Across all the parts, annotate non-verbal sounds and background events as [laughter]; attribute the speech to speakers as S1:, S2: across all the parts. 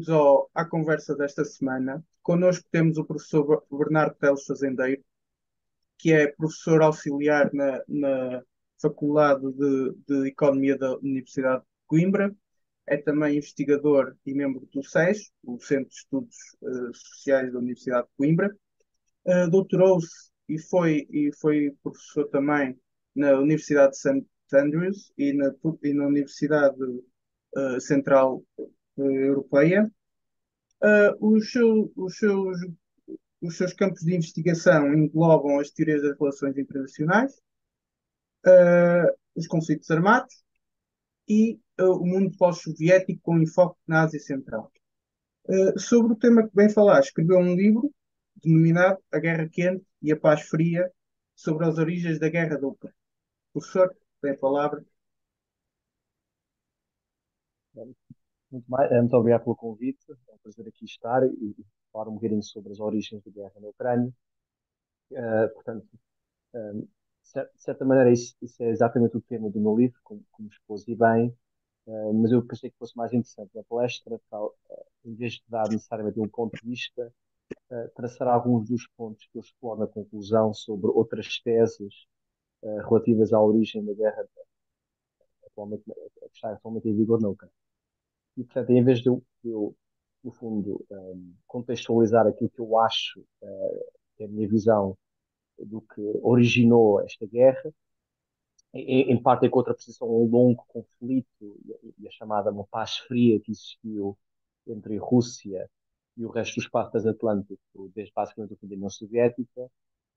S1: bem-vindos à conversa desta semana. Connosco temos o professor Bernardo Teles Fazendeiro, que é professor auxiliar na, na Faculdade de, de Economia da Universidade de Coimbra, é também investigador e membro do SES, o Centro de Estudos eh, Sociais da Universidade de Coimbra. Eh, doutorou-se e foi, e foi professor também na Universidade de St. Andrews e na, e na Universidade eh, Central Europeia. Eh, os, os seus, os seus campos de investigação englobam as teorias das relações internacionais, eh, os conflitos armados e eh, o mundo pós-soviético com enfoque na Ásia Central. Eh, sobre o tema que bem falar, escreveu um livro denominado A Guerra Quente e a Paz Fria sobre as origens da Guerra da Ucrânia. Professor, tem a palavra.
S2: Muito, mais, muito obrigado pelo convite. É um prazer aqui estar e, falar um bocadinho sobre as origens da guerra na Ucrânia. Eh, portanto, eh, de cer- de certa maneira, isso, isso é exatamente o tema do meu livro, como, como expôs e bem, eh, mas eu pensei que fosse mais interessante na palestra, tal, eh, em vez de dar necessariamente um ponto de vista, eh, traçar alguns dos pontos que eu exploro na conclusão sobre outras teses eh, relativas à origem da guerra atualmente, que está atualmente em vigor na Ucrânia. E, portanto, em vez de eu, eu, no fundo, um, contextualizar aquilo que eu acho uh, que é a minha visão do que originou esta guerra, em, em parte em contraposição a um longo conflito e, a chamada uma paz fria que existiu entre a Rússia e o resto do espaço transatlântico, desde basicamente o fim da União Soviética,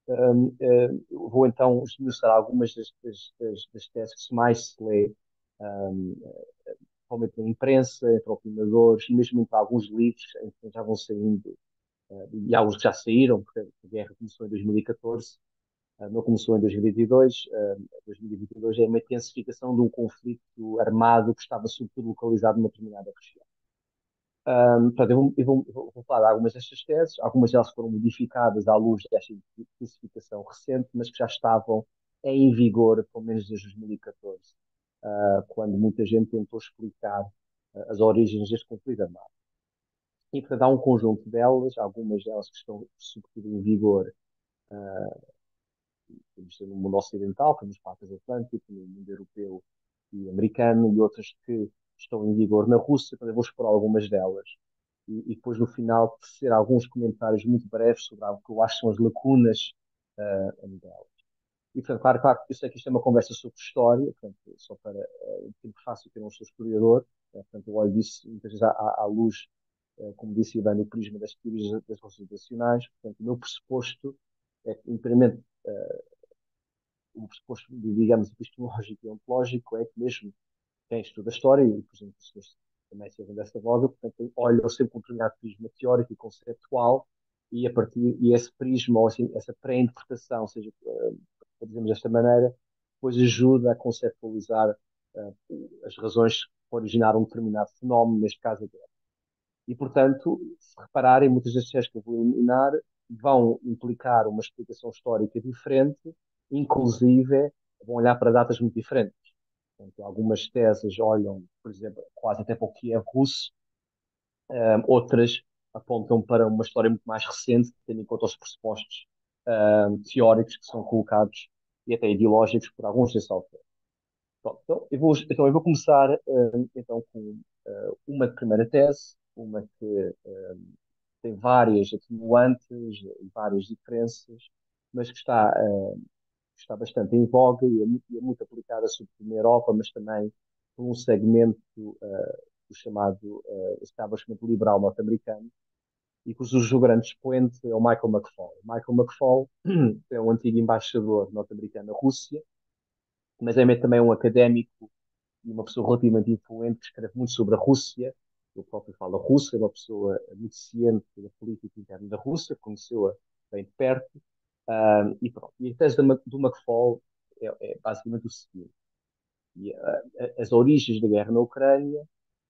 S2: um, uh, vou então esmiuçar algumas das, das, das, teses que mais se lê um, principalmente na imprensa, entre opinadores, mesmo entre alguns livros que já vão saindo, uh, e alguns que já saíram, porque a guerra começou em 2014, uh, não começou em 2022. Uh, 2022 é uma intensificação de um conflito armado que estava sobretudo localizado numa determinada região. Um, portanto, eu, vou, eu vou, vou, falar de algumas destas teses, algumas delas foram modificadas à luz desta intensificação recente, mas que já estavam em vigor, pelo menos desde 2014 uh, quando muita gente tentou explicar uh, as origens deste conflito armado. E, portanto, há um conjunto delas, algumas delas que estão, sobretudo, em vigor uh, no mundo ocidental, como os patas atlânticos, no mundo europeu e americano, e outras que estão em vigor na Rússia. Portanto, eu vou explorar algumas delas. E, e, depois, no final, tecer alguns comentários muito breves sobre algo que eu acho que são as lacunas uh, delas. E, portanto, claro, claro, eu sei que isto é uma conversa sobre história, portanto, só para uh, tempo fácil que eu não sou historiador, uh, portanto, eu olho disso muitas vezes à, à luz, uh, como disse bem, no prisma das teorias das relações nacionais, portanto, o meu pressuposto é que, inteiramente, uh, o pressuposto, digamos, epistemológico e ontológico é que mesmo quem estuda a história, e, por exemplo, os também servem dessa voga, portanto, olham sempre com um determinado prisma teórico e conceptual, e a partir e esse prisma ou assim, essa pré-interpretação, seja para dizermos desta maneira, depois ajuda a conceptualizar uh, as razões que originaram um determinado fenómeno, neste caso a guerra. E, portanto, se repararem, muitas das questões que eu vou eliminar vão implicar uma explicação histórica diferente, inclusive vão olhar para datas muito diferentes. Portanto, algumas teses olham, por exemplo, quase até para o que é russo, um, outras apontam para uma história muito mais recente, tendo em conta os pressupostos um, teóricos que são colocados e até ideológicos por alguns desses autores. Pronto, então, eu vou, então, eu vou começar uh, então, com uh, uma primeira tese, uma que uh, tem várias atenuantes e várias diferenças, mas que está, está bastante em voga e é, muito, é muito aplicada, sobretudo na Europa, mas também por um segmento do chamado establishment liberal norte-americano, e cujo grande expoente é o Michael McFaul. Michael McFaul [clears throat] é um antigo embaixador norte-americano na Rússia, mas é também um académico e uma pessoa relativamente influente que escreve muito sobre a Rússia. Ele próprio fala russo, é uma pessoa muito ciente da política interna da Rússia, conheceu-a bem de perto. E pronto. E a tese do McFaul é, é basicamente o seguinte. E, uh, as origens da guerra na Ucrânia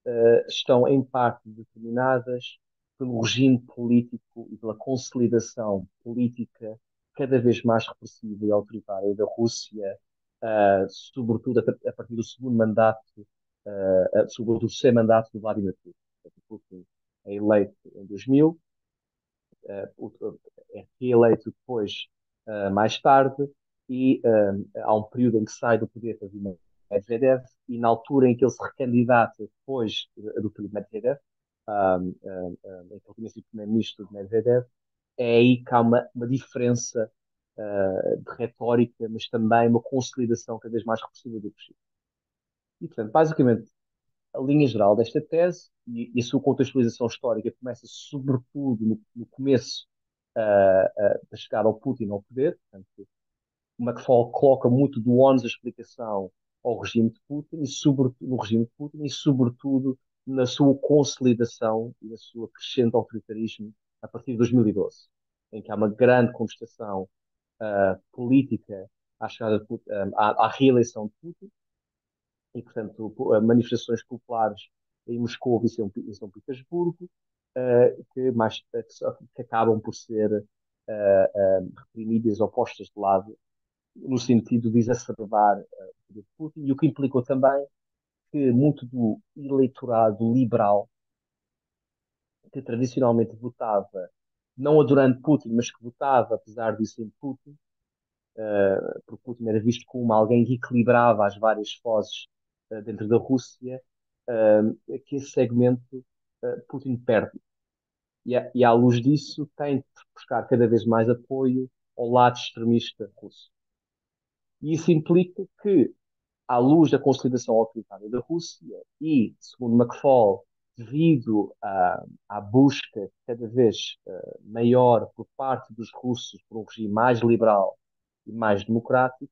S2: uh, estão em parte determinadas pelo regime político e pela consolidação política cada vez mais repressiva e autoritária da Rússia, uh, sobretudo a, a, partir do segundo mandato, uh, sobretudo o terceiro mandato do Vladimir Putin. Putin é eleito em 2000, é reeleito depois, mais tarde, e há um período em que sai do poder Medvedev, e na altura em que ele se recandidata depois do período Medvedev, em que ele tinha sido primeiro-ministro de Medvedev, é aí que há uma, uma diferença uh, de retórica, mas também uma consolidação cada vez mais repressiva do regime. E, portanto, basicamente, a linha geral desta tese e, e a sua contextualização histórica começa sobretudo no, no começo uh, uh, chegar ao Putin ao poder. Portanto, McFall coloca muito do ONU da explicação ao regime de Putin e sobretudo no regime de Putin e sobretudo na sua consolidação e na sua crescente autoritarismo a partir de 2012, em que há uma grande contestação uh, política à, chegada uh, à, à, reeleição de Putin. E, portanto, manifestações populares em Moscou e São, em São Petersburgo uh, que, mais, que, acabam por ser reprimidas ou postas de lado no sentido de exacerbar o poder de Putin, e o que implicou também que muito do eleitorado liberal, que tradicionalmente votava, não adorando Putin, mas que votava, apesar disso, em Putin, uh, porque Putin era visto como alguém que equilibrava as várias vozes uh, dentro da Rússia, uh, que esse segmento Putin perde. E, a, e à luz disso tem de buscar cada vez mais apoio ao lado extremista russo. E isso implica que à luz da consolidação autoritária da Rússia e, segundo McFall, devido à, à busca cada vez uh, maior por parte dos russos por um regime mais liberal e mais democrático,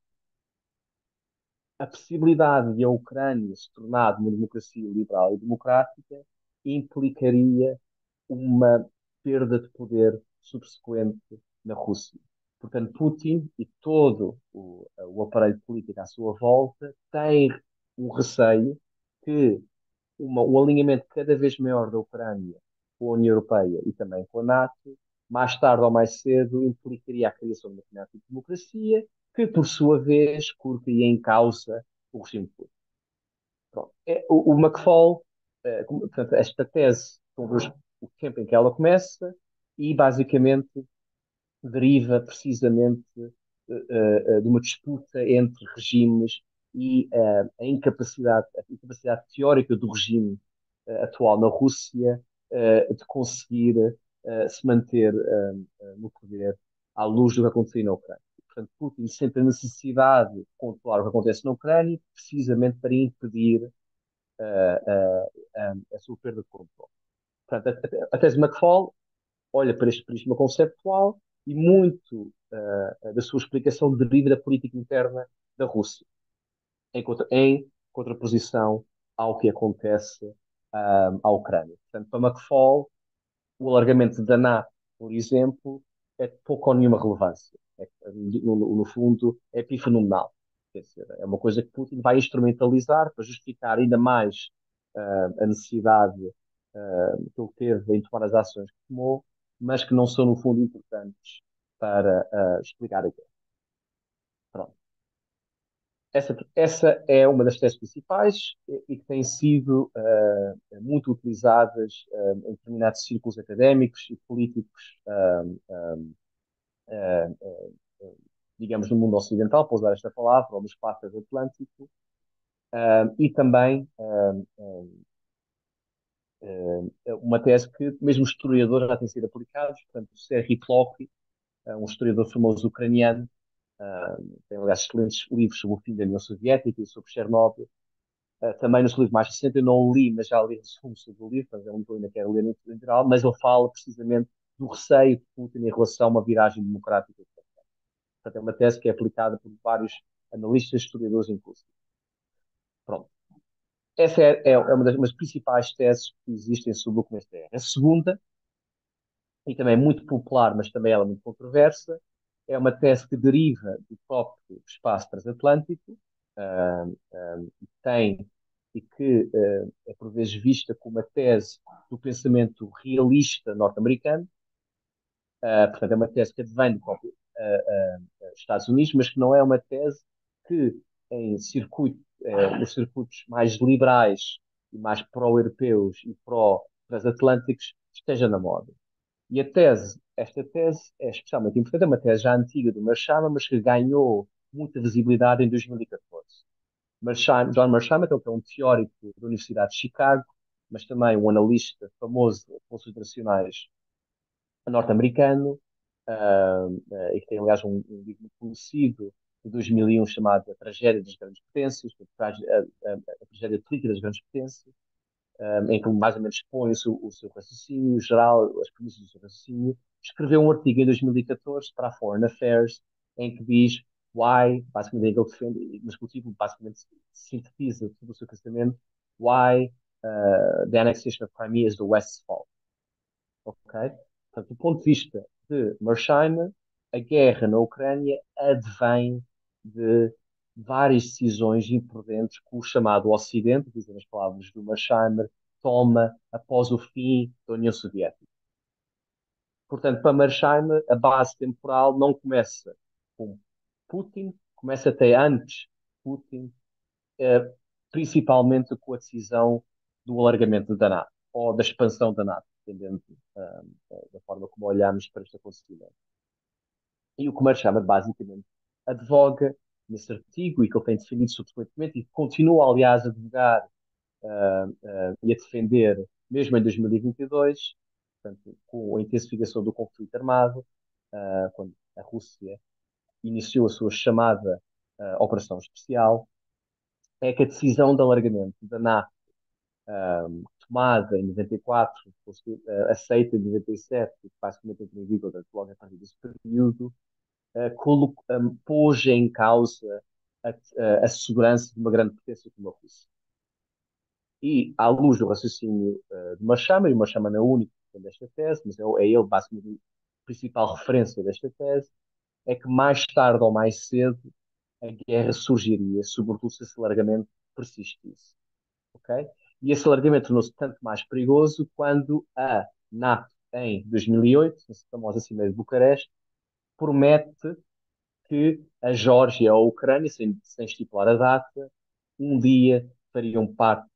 S2: a possibilidade de a Ucrânia se tornar uma democracia liberal e democrática implicaria uma perda de poder subsequente na Rússia. Portanto, Putin e todo o, o aparelho político à sua volta tem um receio que uma, um alinhamento cada vez maior da Ucrânia com a União Europeia e também com a NATO, mais tarde ou mais cedo, implicaria a criação de uma de democracia, que, por sua vez, colocaria em causa o regime Putin. Pronto. É, o, o McFall, é, portanto, esta tese sobre o tempo em que ela começa e, basicamente, deriva precisamente uh, de uma disputa entre regimes e a incapacidade, a incapacidade teórica do regime atual na Rússia de conseguir se manter no poder à luz do que aconteceu na Ucrânia. Portanto, Putin sente a necessidade de controlar o que acontece na Ucrânia precisamente para impedir a sua perda de controle. Portanto, a, a tese McFall olha para este prisma conceptual e muito uh, da sua explicação deriva da política interna da Rússia, em, contra, em contraposição ao que acontece uh, à Ucrânia. Portanto, para McFall, o alargamento da NATO, por exemplo, é pouco ou nenhuma relevância. É, no, no, fundo, é epifenomenal. Quer dizer, é uma coisa que Putin vai instrumentalizar para justificar ainda mais uh, a necessidade uh, que ele teve em tomar as ações que tomou mas que não são, no fundo, importantes para uh, explicar a guerra. Pronto. Essa, essa é uma das teses principais e, que tem sido uh, muito utilizadas uh, em determinados círculos académicos e políticos, digamos, no mundo ocidental, para usar esta palavra, ou no espaço atlântico, e também uma tese que mesmo historiadores já têm sido aplicados, portanto, o Serhiy Plokhy, uh, um historiador famoso ucraniano, uh, tem, aliás, excelentes livros sobre o fim da União Soviética e sobre Chernobyl. Também no seu livro mais recente, eu não li, mas já li resumo sobre o livro, mas é que ainda quero ler no geral, mas ele fala precisamente do receio de Putin em relação a uma viragem democrática. Portanto, é uma tese que é aplicada por vários analistas, historiadores, inclusive. Pronto. Essa é, é, é uma das principais teses que existem sobre o começo da guerra. A segunda, e também muito popular, mas também ela é muito controversa, é uma tese que deriva do próprio espaço transatlântico, uh, uh, tem e que uh, é por vezes vista como a tese do pensamento realista norte-americano. portanto, é uma tese que advém do próprio Estados Unidos, mas que não é uma tese que em circuito eh, os circuitos mais liberais e mais pró-europeus e pró transatlânticos esteja na moda. E a tese, esta tese é especialmente importante, é uma tese já antiga do Marshama, mas que ganhou muita visibilidade em 2014. Marsham, John Marshama, que é um teórico da Universidade de Chicago, mas também um analista famoso de internacionais norte-americano, uh, uh, e que tem, aliás, um, um livro muito conhecido de 2001 chamado A Tragédia das Grandes Potências, a, a, a, tragédia política das grandes potências, um, em que mais ou menos expõe o seu, o seu raciocínio geral, as premissas do seu raciocínio, escreveu um artigo em 2014 para a Foreign Affairs, em que diz why, basicamente ele defende, mas o título basicamente sintetiza todo o seu pensamento, why uh, the annexation of Crimea is the West's fault. Ok? Portanto, do ponto de vista de Mersheim, a guerra na Ucrânia advém de várias decisões imprudentes que o chamado Ocidente, dizem as palavras do Mersheimer, toma após o fim da União Soviética. Portanto, para Mersheimer, a base temporal não começa com Putin, começa até antes Putin, eh, principalmente com a decisão do alargamento da NATO, ou da expansão da NATO, dependendo eh, da forma como olhamos para este acontecimento. E o que Mersheimer, basicamente, advoga nesse artigo e que ele tem defendido subsequentemente e continua, aliás, a advogar uh, uh, e a defender, mesmo em 2022, portanto, com a intensificação do conflito armado, uh, quando a Rússia iniciou a sua chamada Operação Especial, é que a decisão de alargamento da NATO, tomada em 94, aceita em 97, e basicamente entrou em vigor logo a partir desse período, uh, pôs em causa a, a, a, segurança de uma grande potência como a Rússia. E, à luz do raciocínio uh, de Marchama, e Marchama não é o único que tem desta tese, mas é, é ele basicamente a principal referência desta tese, é que mais tarde ou mais cedo a guerra surgiria, sobretudo se esse alargamento persistisse. Okay? E esse alargamento tornou-se tanto mais perigoso quando a NATO, em 2008, nessa famosa Cimeira de Bucareste, promete que a Geórgia ou a Ucrânia, sem, sem estipular a data, um dia fariam parte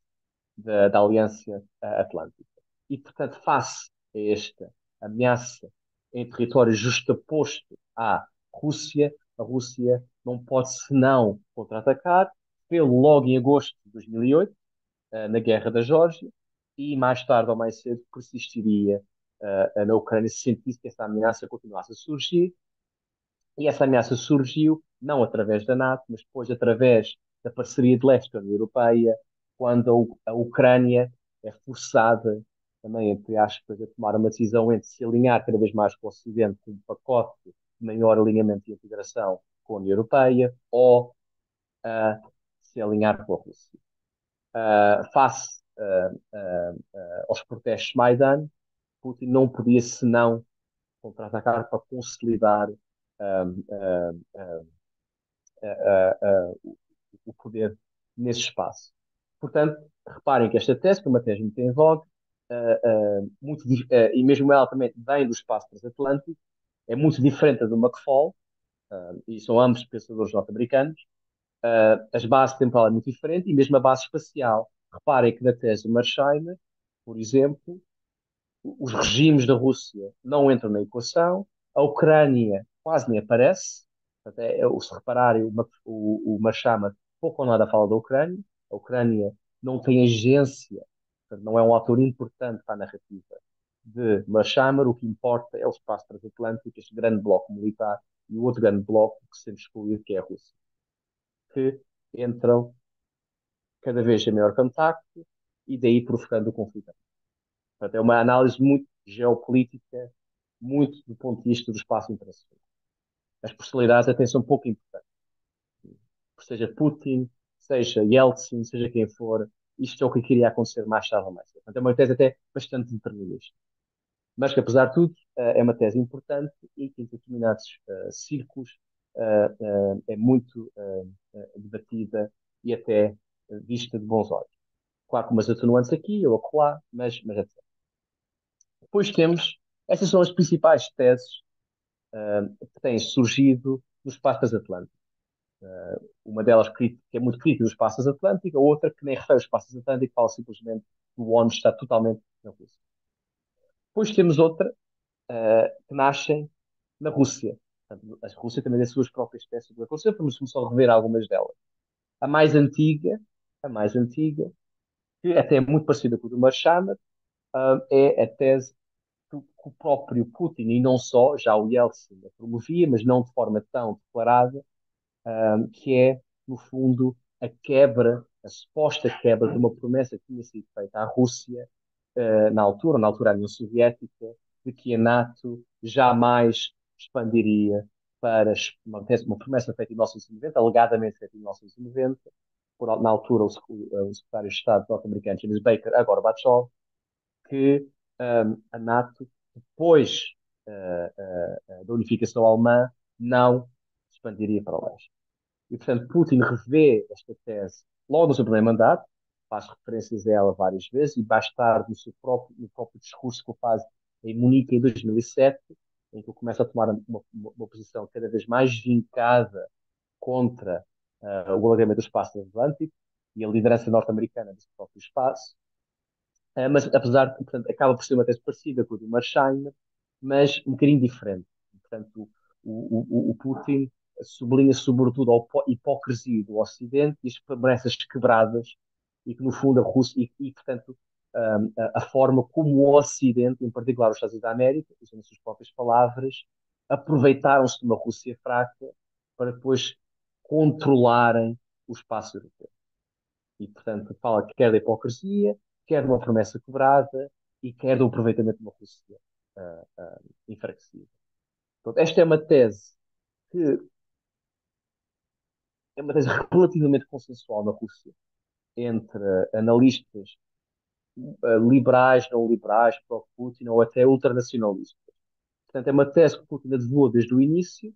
S2: da, da Aliança Atlântica. E, portanto, face a esta ameaça em território justaposto à Rússia, a Rússia não pode senão contra-atacar, pelo logo em agosto de 2008, eh, na Guerra da Geórgia, e mais tarde ou mais cedo persistiria uh, na Ucrânia se sentisse que essa ameaça continuasse a surgir e essa ameaça surgiu não através da NATO, mas depois através da parceria de leste com a União Europeia, quando a, Ucrânia é forçada, também, entre aspas, a tomar uma decisão entre se alinhar cada vez mais com o Ocidente, com um pacote de maior alinhamento e integração com a União Europeia, ou uh, se alinhar com a Rússia. Uh, face uh, aos protestos Maidan, Putin não podia senão contra-atacar para consolidar o poder nesse espaço. Portanto, reparem que esta tese, que é uma tese muito em vogue, uh, uh, muito, uh, e mesmo ela também vem do espaço transatlântico, é muito diferente da do McFall, e são ambos pensadores norte-americanos. as bases temporal é muito diferente, e mesmo a base espacial. Reparem que na tese do Marsheimer, por exemplo, os regimes da Rússia não entram na equação, a Ucrânia quase nem aparece. Até, se repararem, o, o, o Machama pouco ou nada fala da Ucrânia. A Ucrânia não tem agência, não é um ator importante para a narrativa de Machamar. O que importa é o espaço transatlântico, este grande bloco militar e o outro grande bloco que sempre excluído, que é a Rússia, que entram cada vez em maior contacto e daí provocando o conflito. Portanto, é uma análise muito geopolítica, muito do ponto de vista do espaço internacional as personalidades até são pouco importantes. Seja Putin, seja Yeltsin, seja quem for, isto é o que queria acontecer mais tarde ou mais cedo. Portanto, é uma tese até bastante determinista. Mas que, apesar de tudo, eh, é uma tese importante e que em determinados uh, círculos uh, uh, é muito debatida e até vista de bons olhos. Claro, com umas atenuantes aqui ou acolá, mas, mas etc. Depois temos, estas são as principais teses que têm surgido no espaço transatlântico. Uh, uma delas que é muito crítica do espaço transatlântico, a outra que nem refere ao espaço transatlântico, fala simplesmente que o ONU está totalmente na Rússia. Depois temos outra uh, que nascem na Rússia. Portanto, a Rússia também tem as suas próprias peças da Rússia, vamos só rever algumas delas. A mais antiga, a mais antiga, que até é muito parecida com o do Marchand, uh, é a tese que o próprio Putin, e não só, já o Yeltsin a promovia, mas não de forma tão declarada, uh, que é, no fundo, a quebra, a suposta quebra de uma promessa que tinha sido feita à Rússia uh, na altura, na altura a União Soviética, de que a NATO jamais expandiria para uma, promessa feita em 1990, alegadamente feita em 1990, por, na altura o, o, secretário de Estado norte-americano James Baker a Gorbachev, que um, a NATO, depois uh, uh, da unificação alemã, não expandiria para o leste. E, portanto, Putin revê esta tese logo no seu primeiro mandato, faz referências a ela várias vezes, e tarde no seu próprio, no próprio discurso que ele faz em Munique em 2007, em que ele começa a tomar uma, uma, uma posição cada vez mais vincada contra uh, o alargamento do espaço atlântico e a liderança norte-americana desse próprio espaço. Uh, mas, apesar de, portanto, acaba por ser uma tese parecida com a do Marsheimer, mas um bocadinho diferente. Portanto, o, o, o Putin sublinha sobretudo a hipocrisia do Ocidente e as promessas quebradas e que, no fundo, a Rússia, e, e portanto, a, a, forma como o Ocidente, em particular os Estados Unidos da América, usando as suas próprias palavras, aproveitaram-se de uma Rússia fraca para depois controlarem o espaço europeu. E, portanto, fala que quer da hipocrisia, quer de uma promessa quebrada e quer do aproveitamento de uma Rússia uh, uh, enfraquecida. Portanto, esta é uma tese que é uma tese relativamente consensual na Rússia entre analistas uh, liberais, não liberais, pró-Putin ou até ultranacionalistas. Portanto, é uma tese que Putin advogou desde o início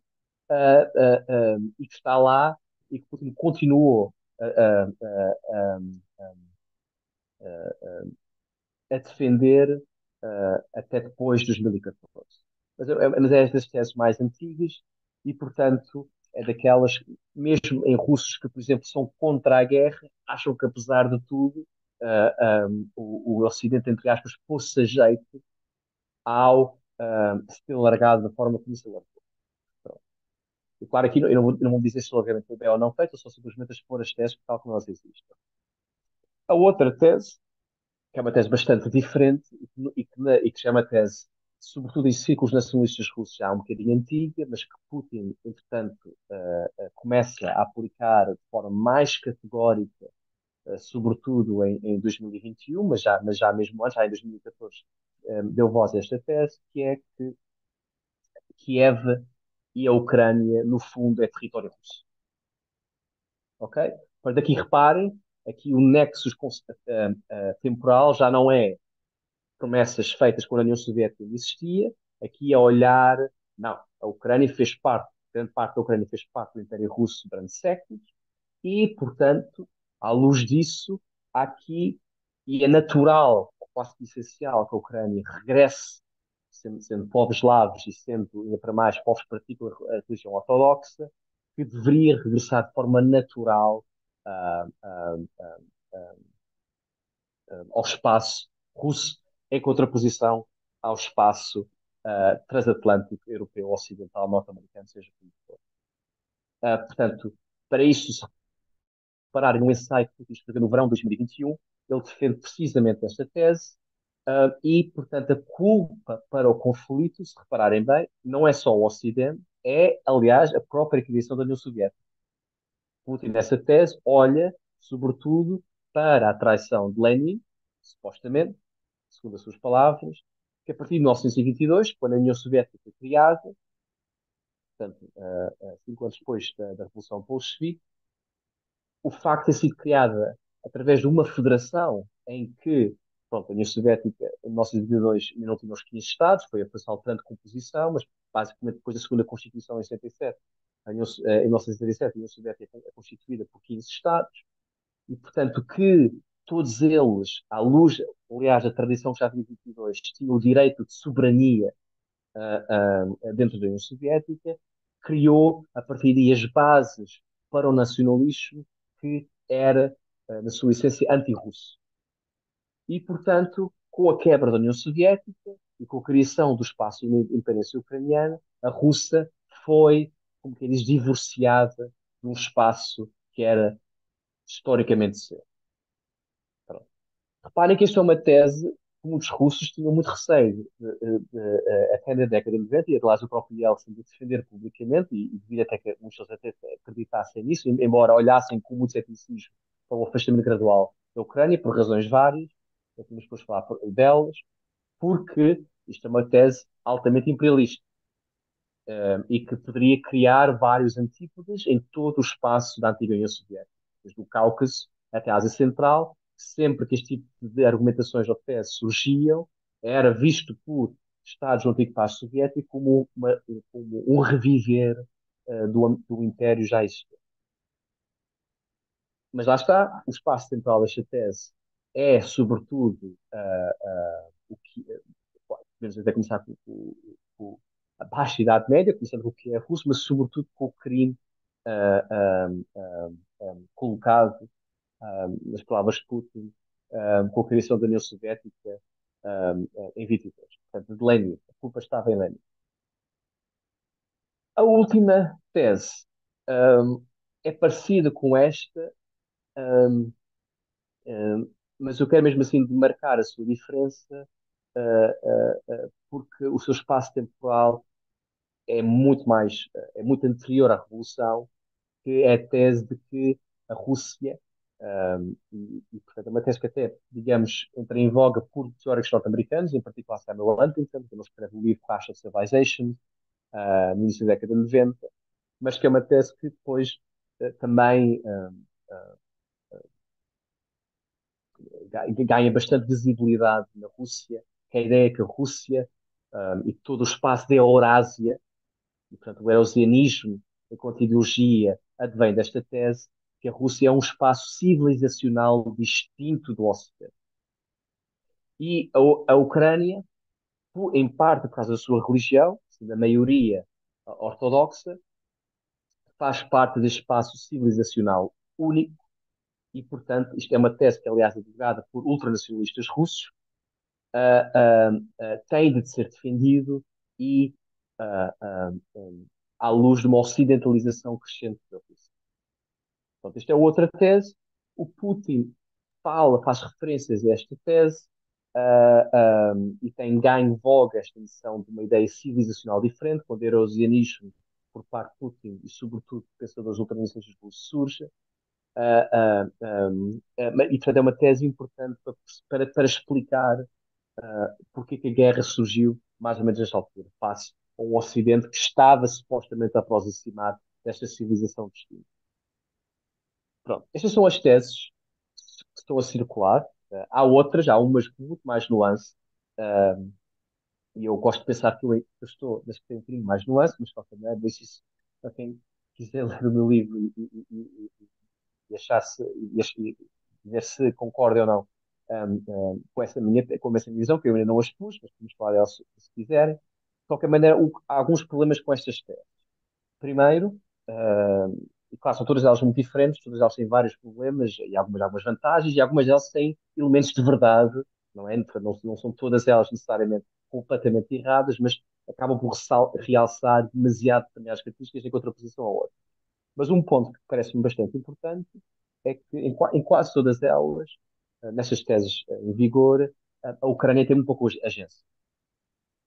S2: uh, uh, e que está lá e que Putin continuou a defender até depois de 2014. Mas, é, mas é das teses mais antigas e, portanto, é daquelas, mesmo em russos que, por exemplo, são contra a guerra, acham que, apesar de tudo, uh, um, o, o, Ocidente, entre aspas, fosse a jeito ao uh, se ter largado da forma como se largou. E claro, aqui eu não, vou, não vou dizer se o largamento foi bem ou não feito, só simplesmente a expor as teses tal como elas existem. A outra tese, que é uma tese bastante diferente e que, e que chama tese, sobretudo em círculos nacionalistas russos, já um bocadinho antiga, mas que Putin, entretanto, uh, começa a aplicar de forma mais categórica, uh, sobretudo em, em 2021, mas já, mas já mesmo antes, já em 2014, deu voz a esta tese, que é que Kiev e a Ucrânia, no fundo, é território russo. Ok? Para daqui reparem, aqui o nexo uh, uh, temporal já não é promessas feitas quando a União Soviética existia, aqui é olhar, não, a Ucrânia fez parte, grande parte da Ucrânia fez parte do Império Russo durante séculos, e, portanto, à luz disso, aqui, e é natural, quase essencial, que a Ucrânia regresse sendo, sendo povos eslavos e sendo, ainda para mais, povos que a religião ortodoxa, que deveria regressar de forma natural ao espaço russo, em contraposição ao espaço transatlântico, europeu, ocidental, norte-americano, seja como for. portanto, para isso, se repararem no ensaio que Putin escreveu no verão de 2021, ele defende precisamente esta tese, Uh, e, portanto, a culpa para o conflito, se repararem bem, não é só o Ocidente, é, aliás, a própria criação da União Soviética. Putin, nessa tese, olha, sobretudo, para a traição de Lenin, supostamente, segundo as suas palavras, que a partir de 1922, quando a União Soviética foi criada, portanto, uh, cinco anos depois da, da Revolução Bolchevique, o facto de ter sido criada através de uma federação em que pronto, a União Soviética em 1922 ainda não tinha os 15 Estados, foi a passar alterando composição, mas basicamente depois da segunda Constituição em 77, a União, eh, em 1977 a União Soviética é constituída por 15 Estados, e portanto que todos eles, à luz, aliás, a tradição que já havia 22, tinham o direito de soberania uh, uh, dentro da União Soviética, criou a partir daí as bases para o nacionalismo que era, uh, na sua essência, anti-russo e, portanto, com a quebra da União Soviética, e com a criação do espaço de independência ucraniana, a Rússia foi, como quem diz, divorciada de um espaço que era historicamente seu. Pronto. Reparem que esta é uma tese que muitos russos tinham muito receio de, de, de, até na década de 90, e aliás o próprio Yeltsin de defender publicamente, e, e devia até que muitos até acreditassem nisso, embora olhassem com muito ceticismo para o afastamento gradual da Ucrânia, por razões várias, temos depois falar delas, porque isto é uma tese altamente imperialista uh, e que poderia criar vários antípodas em todo o espaço da antiga União Soviética, desde o Cáucaso até a Ásia Central. Sempre que este tipo de argumentações ou teses surgiam, era visto por Estados do antigo país soviético como, uma, como um reviver uh, do, do Império já existente. Mas lá está, o espaço central desta tese é, sobretudo, uh, uh, o que, podemos até começar com, com, com, baixa Idade Média, começando com o que é russo, mas sobretudo com o crime uh, um, colocado, nas palavras de Putin, com a criação da União Soviética em 23. Portanto, de Lenin. A culpa estava em Lenin. A última tese é parecida com esta, um, um, mas eu quero mesmo assim demarcar a sua diferença porque o seu espaço temporal é muito mais, é muito anterior à Revolução, que é a tese de que a Rússia, um, e, e, portanto é uma tese que até, digamos, entra em voga por teóricos norte-americanos, em particular Samuel Huntington, que não escreve o livro Crash of Civilization, uh, no início da década de 90, mas que é uma tese que depois uh, também uh, ganha bastante visibilidade na Rússia, que é a ideia que a Rússia um, e todo o espaço da Eurásia, e, portanto, o eurasianismo, enquanto ideologia, advém desta tese que a Rússia é um espaço civilizacional distinto do Ocidente. E a, a Ucrânia, em parte por causa da sua religião, da maioria ortodoxa, faz parte deste espaço civilizacional único e, portanto, isto é uma tese que, aliás, é divulgada por ultranacionalistas russos, uh, uh, tem de ser defendido e um, à luz de uma ocidentalização crescente da Rússia. Portanto, esta é outra tese. O Putin fala, faz referências a esta tese uh, um, e tem ganho voga esta noção de uma ideia civilizacional diferente, quando o eurasianismo, por parte de Putin e, sobretudo, pensadores ultranacionalistas russos, surge. Uh, uh, um, e, portanto, é uma tese importante para, para, para explicar uh, porque que a guerra surgiu mais ou menos nesta altura, face um Ocidente que estava supostamente a aproximar desta civilização distinta. Pronto, estas são as teses que estão a circular. Uh, há outras, há umas com muito mais nuance. Uh, e eu gosto de pensar que eu, estou, mas que tem um bocadinho mais nuance, mas de qualquer maneira, deixo isso para quem quiser [laughs] ler o meu livro e, e, e, e achar se, e, ver se concorda ou não um, um, com, essa minha, com essa minha visão, que eu ainda não as pus, mas podemos falar delas se, se quiserem. Qualquer maneira, o, há alguns problemas com estas teses. Primeiro, uh, e claro, são todas elas muito diferentes, todas elas têm vários problemas e algumas, algumas vantagens, e algumas delas têm elementos de verdade, não é? Não, não são todas elas necessariamente completamente erradas, mas acabam por realçar demasiado determinadas características em contraposição a outras. Mas um ponto que parece-me bastante importante é que em, em quase todas elas eh, nessas teses eh, em vigor, a Ucrânia tem muito pouco agência.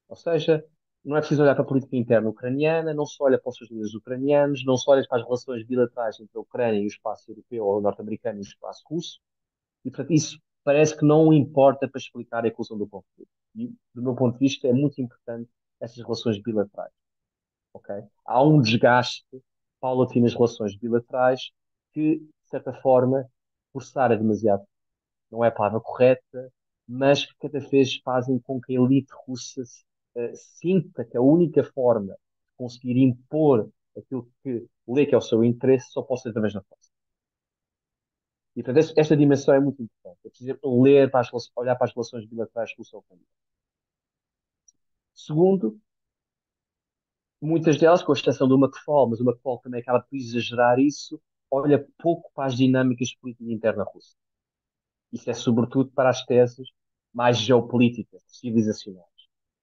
S2: Ou seja, não é preciso olhar para a política interna ucraniana, não se olha para os seus líderes ucranianos, não se olha para as relações bilaterais entre a Ucrânia e o espaço europeu ou norte-americano e o espaço russo. E, portanto, isso parece que não importa para explicar a eclosão do conflito. E, do meu ponto de vista, é muito importante essas relações bilaterais. Okay? Há um desgaste paulatino nas relações bilaterais que, de certa forma, forçar a demasiado não é a palavra correta, mas que cada vez fazem com que a elite russa uh, sinta que a única forma de conseguir impor aquilo que lê que é o seu interesse só pode ser através da força. E, portanto, esta dimensão é muito importante. É preciso ler, para as, olhar para as relações bilaterais com o seu candidato. Segundo, muitas delas, com a exceção do McFall, mas o McFall também acaba por exagerar isso, olha pouco para as dinâmicas políticas internas russas. Isso é sobretudo para as teses mais geopolíticas, civilizacionais.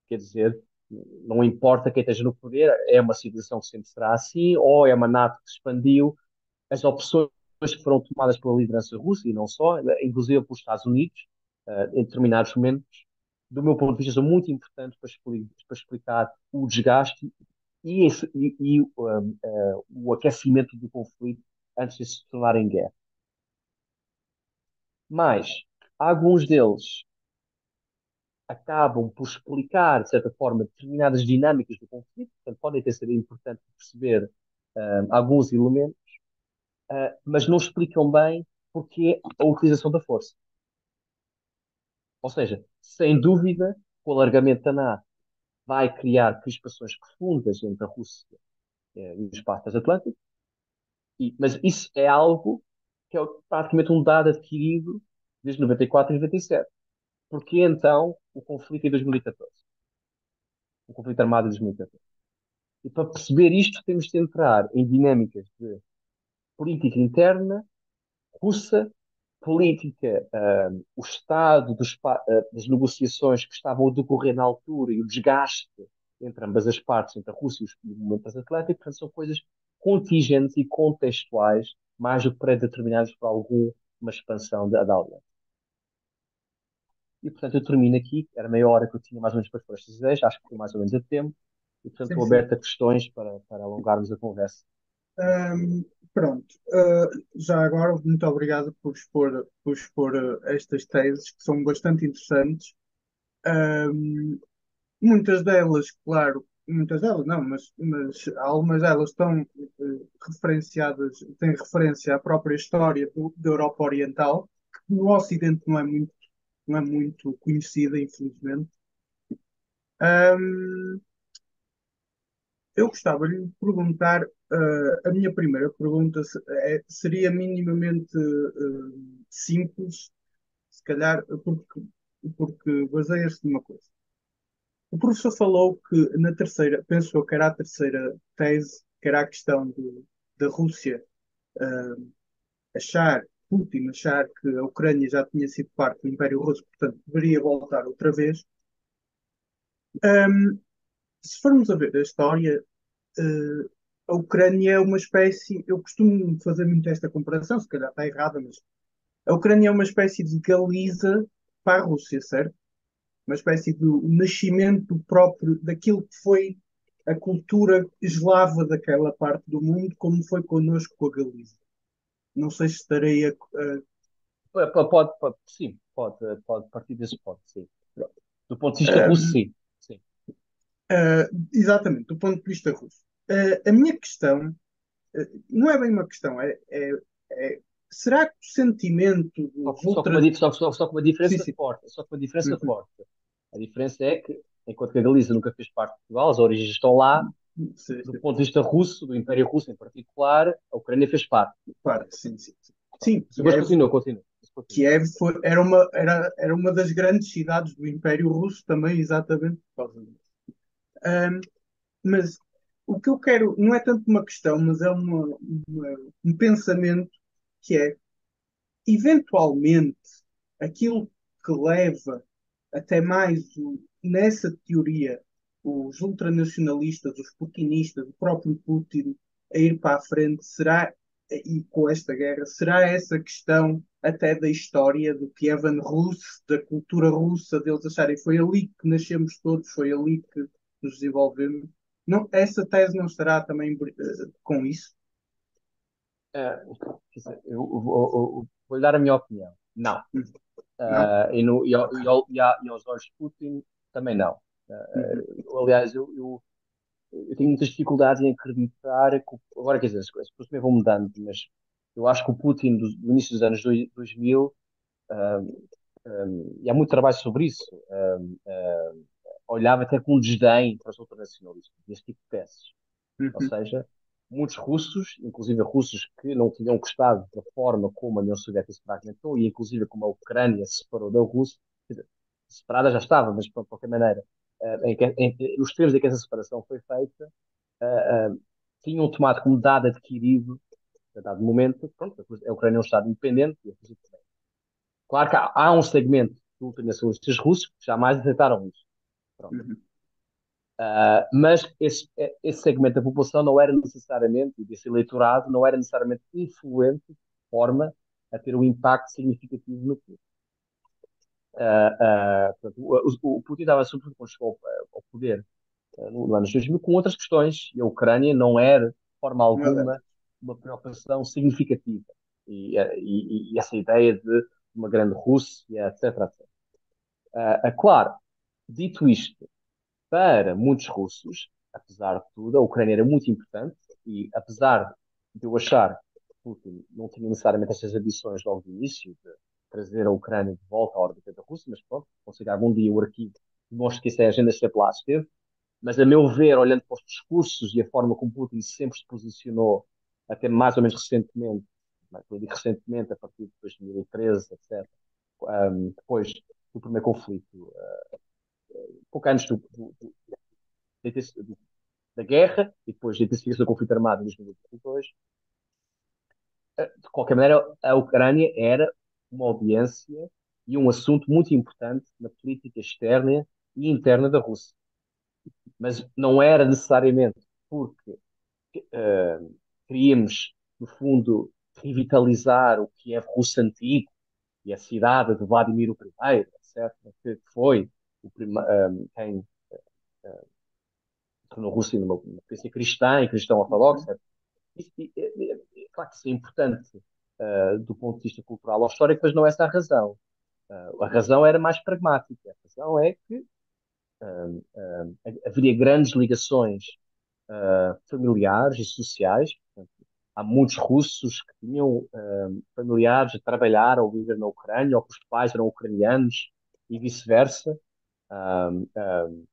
S2: Quer dizer, não importa quem esteja no poder, é uma civilização que sempre será assim, ou é uma NATO que expandiu. As opções que foram tomadas pela liderança russa, e não só, inclusive pelos Estados Unidos, uh, em determinados momentos, do meu ponto de vista, são muito importantes para, para explicar o desgaste e, esse, e, e um, uh, o aquecimento do conflito antes de se tornar em guerra. Mas alguns deles acabam por explicar, de certa forma, determinadas dinâmicas do conflito, portanto, podem ter sido importantes perceber um, alguns elementos, uh, mas não explicam bem porque a utilização da força. Ou seja, sem dúvida, o alargamento da NATO vai criar crispações profundas entre a Rússia eh, e os países atlânticos, e, mas isso é algo que é praticamente um dado adquirido desde 94 e 97. Porque então o conflito em 2014? O conflito armado em 2014. E para perceber isto, temos de entrar em dinâmicas de política interna russa política, uh, o estado dos, uh, das negociações que estavam a decorrer na altura e o desgaste entre ambas as partes, entre a Rússia e o movimento transatlântico, portanto, são coisas contingentes e contextuais, mais do que predeterminadas por alguma expansão da, da aliança. E, portanto, eu termino aqui. Era meia hora que eu tinha mais ou menos para expor estas ideias, acho que foi mais ou menos a tempo. E, portanto, estou aberto a questões para, para alongarmos a conversa.
S1: Um, pronto, uh, já agora, muito obrigado por expor, por expor uh, estas teses que são bastante interessantes. Um, muitas delas, claro, muitas delas não, mas, mas algumas delas estão uh, referenciadas, têm referência à própria história do, da Europa Oriental, que no Ocidente não é muito, não é muito conhecida, infelizmente. Um, eu gostava de lhe perguntar, uh, a minha primeira pergunta é, seria minimamente uh, simples, se calhar, porque, porque baseia-se numa coisa. O professor falou que na terceira, pensou que era a terceira tese, que era a questão da Rússia uh, achar, Putin achar que a Ucrânia já tinha sido parte do Império Russo, portanto deveria voltar outra vez. Um, se formos a ver a história, uh, a Ucrânia é uma espécie, eu costumo fazer muito esta comparação, se calhar está errada, mas a Ucrânia é uma espécie de Galiza para a Rússia, certo? Uma espécie de nascimento próprio daquilo que foi a cultura eslava daquela parte do mundo, como foi connosco com a Galiza. Não sei se estarei a.
S2: Pode, pode, pode, sim, pode, pode partir desse ponto, sim. Do ponto de vista russo, sim. sim.
S1: Uh, exatamente, do ponto de vista russo. Uh, a minha questão uh, não é bem uma questão, é, é, é será que o sentimento
S2: só, uma, só, só, só com uma diferença sim, sim. forte, só com uma diferença uhum. forte. A diferença é que, enquanto que a Galiza nunca fez parte de Portugal, as origens estão lá, sim, do ponto de vista russo, do Império Russo em particular, a Ucrânia fez parte.
S1: Parte, sim, sim. Sim,
S2: mas continua, continua.
S1: Kiev foi, era, uma, era, era uma das grandes cidades do Império Russo também, exatamente por causa disso. Um, mas o que eu quero não é tanto uma questão, mas é uma, uma, um pensamento que é, eventualmente, aquilo que leva até mais o, nessa teoria os ultranacionalistas, os putinistas, o próprio Putin a ir para a frente, será, e com esta guerra, será essa questão até da história do Kievan Rus, da cultura russa, deles acharem foi ali que nascemos todos, foi ali que nos desenvolvemos. Não, essa tese não estará também uh, com isso?
S2: Uh, eu, vou, vou dar a minha opinião. Não. Uh, e, no, e, e, e, aos olhos de Putin também não. Uh, aliás, eu, eu, eu, tenho muitas dificuldades em acreditar que, agora quer dizer, as coisas também vão mudando, mas eu acho que o Putin do, do início dos anos 2000, um, um, e há muito trabalho sobre isso, um, olhava até com desdém para os ultranacionalistas, desse tipo de peças. Uhum. Ou seja, muitos russos, inclusive russos que não tinham gostado da forma como a União Soviética se fragmentou e inclusive como a Ucrânia se separou da Rússia, separada já estava, mas de qualquer maneira, em que, em, os termos em que essa separação foi feita, uh, uh, tinham tomado como dado adquirido, a dado momento, pronto, a Ucrânia é um Estado independente e a Rússia também. Claro que há, há um segmento de ultranacionalistas russos que jamais aceitaram isso. Uhum. Uh, mas esse, esse, segmento da população não era necessariamente, esse eleitorado não era necessariamente influente de forma a ter um impacto significativo no Putin. Uh, uh, portanto, o, o, Putin estava sobretudo quando chegou ao, poder no, no ano 2000 com outras questões e a Ucrânia não era, de forma alguma, uma preocupação significativa. E, e, e essa ideia de uma grande Rússia, etc. etc. claro, dito isto, para muitos russos, apesar de tudo, a Ucrânia era muito importante e, apesar de eu achar que Putin não tinha necessariamente estas ambições logo do início de trazer a Ucrânia de volta à órbita da Rússia, mas pronto, consigo algum dia o arquivo mostra que essa é a agenda sempre lá esteve. Mas, a meu ver, olhando para os discursos e a forma como Putin sempre se posicionou, até mais ou menos recentemente, eu digo recentemente, a partir de 2013, etc., um, depois do primeiro conflito uh, pouco antes do, do, do, da guerra e depois da intensificação do conflito armado em 2022. Eh, de qualquer maneira, a Ucrânia era uma audiência e um assunto muito importante na política externa e interna da Rússia. Mas não era necessariamente porque uh, queríamos, no fundo, revitalizar o que é russo antigo e a cidade de Vladimir I, etc., que foi o prima, um, quem uh, tornou a Rússia numa, uma potência cristã e cristão ortodoxa. Uhum. É, é, é, claro que isso é importante uh, do ponto de vista cultural ou histórico, mas não é essa a razão. Uh, a razão era mais pragmática. A razão é que haveria grandes ligações familiares e sociais. Portanto, há muitos russos que tinham familiares a trabalhar ou viver na Ucrânia, ou que os pais eram ucranianos e vice-versa um, um,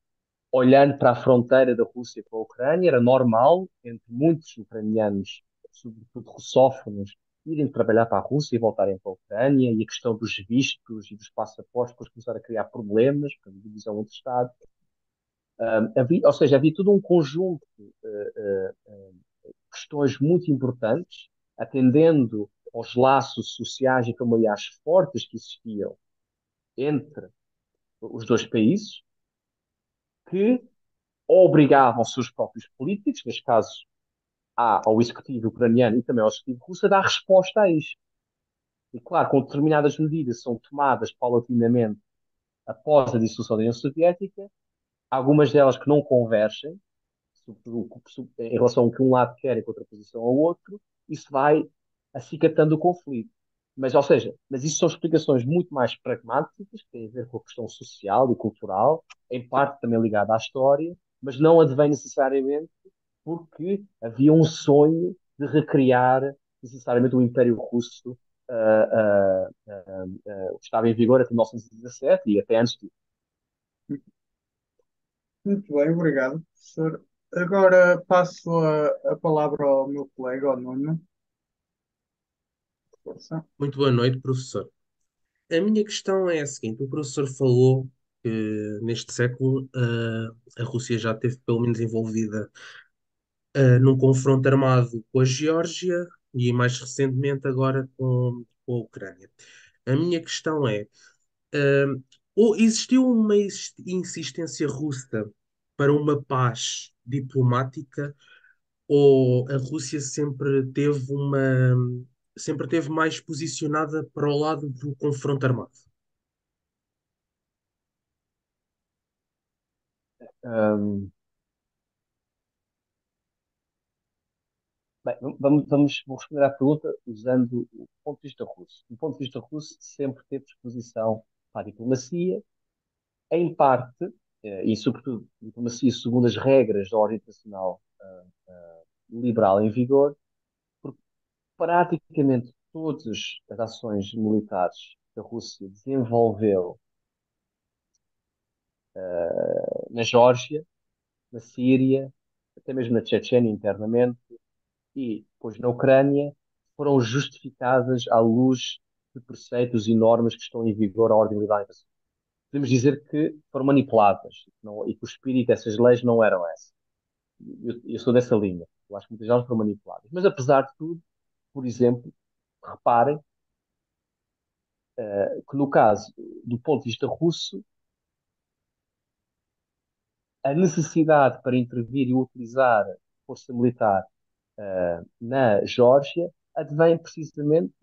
S2: olhando para a fronteira da Rússia com a Ucrânia, era normal entre muitos ucranianos, sobretudo russófonos, irem trabalhar para a Rússia e voltarem para a Ucrânia, e a questão dos vistos e dos passaportes depois começar a criar problemas, a divisão entre Estados. Um, havia, ou seja, havia todo um conjunto de uh, uh, uh, questões muito importantes, atendendo aos laços sociais e familiares fortes que existiam entre os dois países, que obrigavam seus próprios políticos, neste caso ao executivo ucraniano e também ao executivo russo, a dar resposta a isto. E claro, com determinadas medidas são tomadas paulatinamente após a dissolução da União Soviética, algumas delas que não convergem, em relação ao que um lado quer em contraposição ao outro, isso vai acicatando o conflito. Mas, ou seja, mas isso são explicações muito mais pragmáticas, que têm a ver com a questão social e cultural, em parte também ligada à história, mas não advém necessariamente porque havia um sonho de recriar necessariamente o Império Russo uh, uh, uh, que estava em vigor até 1917 e até antes disso.
S1: Muito bem, obrigado, professor. Agora passo a, a palavra ao meu colega, ao Nuno.
S3: Muito boa noite, professor. A minha questão é a seguinte: o professor falou que neste século uh, a Rússia já esteve pelo menos envolvida uh, num confronto armado com a Geórgia e mais recentemente agora com, com a Ucrânia. A minha questão é: uh, existiu uma insistência russa para uma paz diplomática ou a Rússia sempre teve uma sempre teve mais posicionada para o lado do confronto armado.
S2: Um, bem, vamos, vamos, vou responder à pergunta usando o ponto de vista russo. Do ponto de vista russo, sempre teve disposição para a diplomacia, em parte, eh, e sobretudo diplomacia segundo as regras da ordem internacional uh, uh, liberal em vigor, praticamente todas as ações militares que a Rússia desenvolveu uh, na Geórgia, na Síria, até mesmo na Chechênia internamente, e depois na Ucrânia, foram justificadas à luz de preceitos e normas que estão em vigor à ordem legal. Podemos dizer que foram manipuladas não, e que o espírito dessas leis não eram esse. Eu, eu sou dessa linha. Eu acho que muitas delas foram manipuladas. Mas, apesar de tudo, por exemplo, reparem uh, que no caso do ponto de vista russo, a necessidade para intervir e utilizar força militar uh, na Geórgia advém precisamente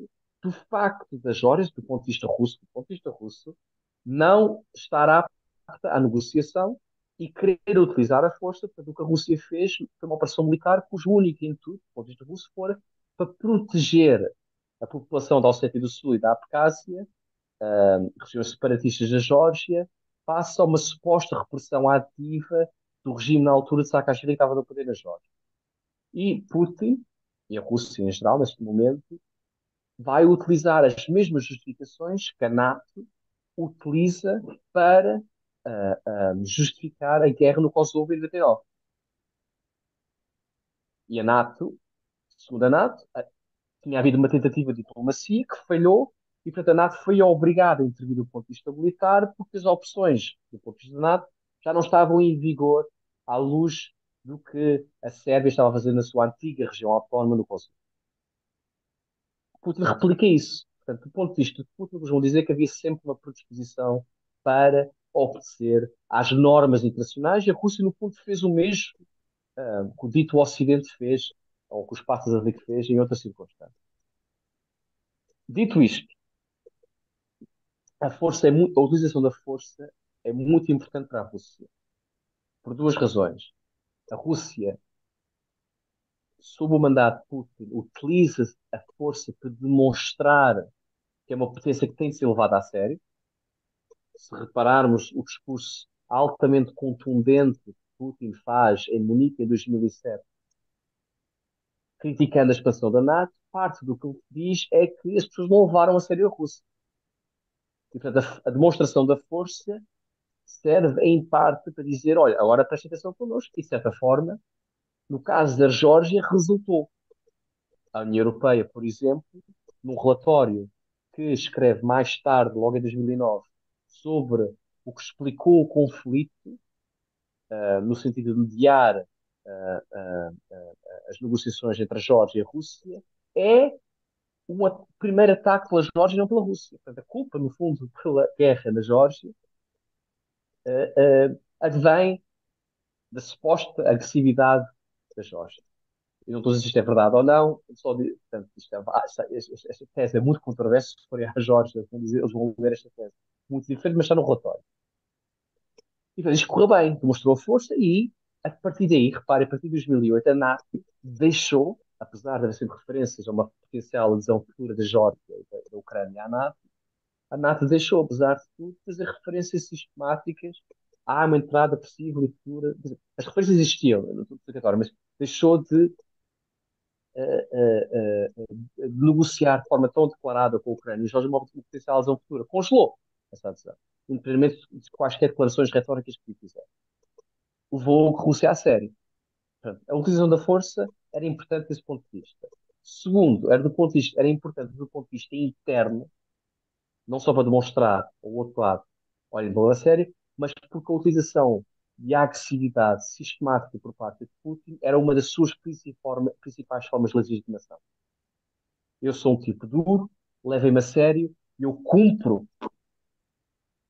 S2: do facto da Geórgia, do ponto de vista russo, do ponto de vista russo, não estar apta à negociação e querer utilizar a força. Portanto, o que a Rússia fez foi uma operação militar cujo único intuito, do ponto de vista russo, fora para proteger a população da Ossétia do Sul e da Abcásia, uh, regiões separatistas da Geórgia, face a uma suposta repressão ativa do regime na altura de Saakashvili que estava no poder na Geórgia. E Putin, e a Rússia em geral, neste momento, vai utilizar as mesmas justificações que a NATO utiliza para uh, justificar a guerra no Kosovo em 99. E a NATO, segundo a NATO, uh, tinha havido uma tentativa de diplomacia que falhou e, portanto, a NATO foi obrigada a intervir do ponto de vista militar porque as opções do ponto de vista da NATO já não estavam em vigor à luz do que a Sérvia estava a fazer na sua antiga região autónoma no Kosovo. Putin replica isso. Portanto, do ponto de vista de Putin, eles vão dizer que havia sempre uma predisposição para obedecer às normas internacionais e a Rússia, no fundo, fez o mesmo uh, que o dito Ocidente fez, ou que os Passos que fez em outras circunstâncias. Dito isto, a força é muito, a utilização da força é muito importante para a Rússia, por duas razões. A Rússia, sob o mandato de Putin, utiliza a força para demonstrar que é uma potência que tem de ser levada a sério. Se repararmos o discurso altamente contundente que Putin faz em Munique em 2007, criticando a expansão da NATO, parte do que ele diz é que as pessoas não levaram a sério a Rússia. E, portanto, a, a demonstração da força serve em parte para dizer, olha, agora presta atenção connosco, e de certa forma, no caso da Geórgia, resultou. A União Europeia, por exemplo, num relatório que escreve mais tarde, logo em 2009, sobre o que explicou o conflito, uh, no sentido de mediar uh, uh, as negociações entre a Geórgia e a Rússia, é um primeiro ataque pela Geórgia e não pela Rússia. Portanto, a culpa, no fundo, pela guerra na Geórgia uh, advém da suposta agressividade da Geórgia. Eu não estou a dizer se isto é verdade ou não, só de, portanto, isto é, esta, esta, esta, tese é muito controversa. Se forem à Geórgia, eles vão, dizer, eles vão ler esta tese muito diferente, mas está no relatório. E portanto, isto correu bem, demonstrou força e, a partir daí, repare, a partir de 2008, a NATO deixou apesar de haver sempre referências a uma potencial adesão futura da Geórgia e da, da Ucrânia à NATO, a NATO deixou, apesar de tudo, fazer referências sistemáticas à uma entrada possível e futura. As referências existiam, não estou a mas deixou de, uh, uh, uh, de, negociar de forma tão declarada com a Ucrânia Geórgia uma potencial adesão futura. Congelou essa adesão, independentemente de quaisquer declarações retóricas que fizeram. Levou a Rússia a sério. A utilização da força era importante desse ponto de vista. Segundo, era, do ponto de vista, era importante do ponto de vista interno, não só para demonstrar ao outro lado, olha, não a sério, mas porque a utilização de agressividade sistemática por parte de Putin era uma das suas principais formas de legitimação. Eu sou um tipo duro, levem-me a sério, eu cumpro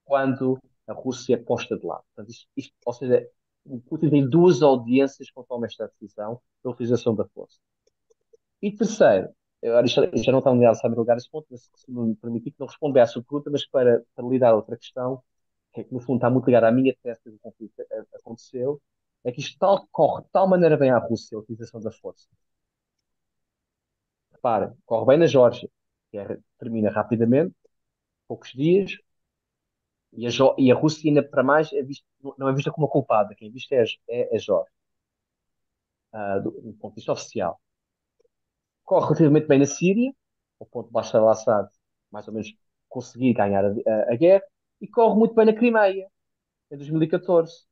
S2: quando a Rússia é posta de lado. Portanto, isto, isto, ou seja, o Putin tem duas audiências conforme esta decisão da utilização da força. E terceiro, já, não está no sabe lugar esse ponto, mas se me permitir que não responda a sua pergunta, mas para, para lidar a outra questão, que é que no fundo está muito ligada à minha tese que o conflito aconteceu, é que isto tal, corre de tal maneira bem à Rússia a utilização da força. Repara, corre bem na Geórgia, que é, termina rapidamente, poucos dias, e a, e a Rússia, ainda para mais, é não é vista como uma culpada. Quem é vista é, é, é Jorge, uh, do, do, ponto de vista oficial. Corre relativamente bem na Síria, ao ponto de Bashar al-Assad, mais ou menos, conseguir ganhar a, a, a, guerra, e corre muito bem na Crimeia, em 2014.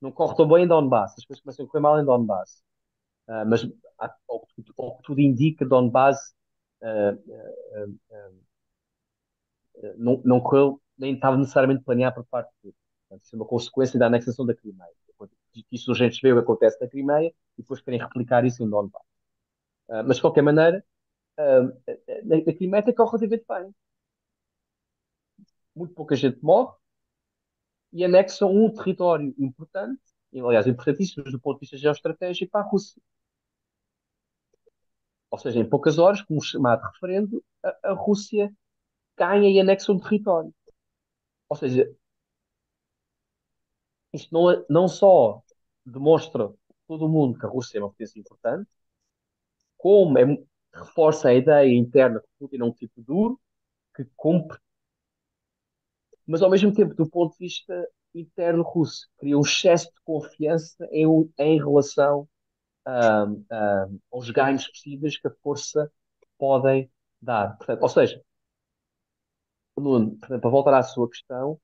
S2: Não corre tão bem em Donbass, as coisas começam a correr mal em Donbass. Uh, mas, ao, ao que tudo indica, Donbass uh, não, não correu nem estava necessariamente planeado por parte de Portanto, isso é uma consequência da anexação da Crimeia. Que insurgentes veem o que acontece na Crimeia e depois querem replicar isso em Donbass. Uh, mas, de qualquer maneira, uh, na, na Crimeia corre relativamente bem. Muito pouca gente morre. e anexam um território importante, aliás, importantíssimo do ponto de vista geoestratégico, para a Rússia. Ou seja, em poucas horas, como chamado referendo, a, a Rússia ganha e anexa um território. Ou seja, isto não, é, não só demonstra todo o mundo que a Rússia é uma potência importante, como é, reforça a ideia interna que Putin é um tipo duro, que cumpre, mas ao mesmo tempo, do ponto de vista interno russo, cria um excesso de confiança em, em relação um, um, aos ganhos possíveis que a força podem dar. Portanto, ou seja, Nuno, para voltar à sua questão,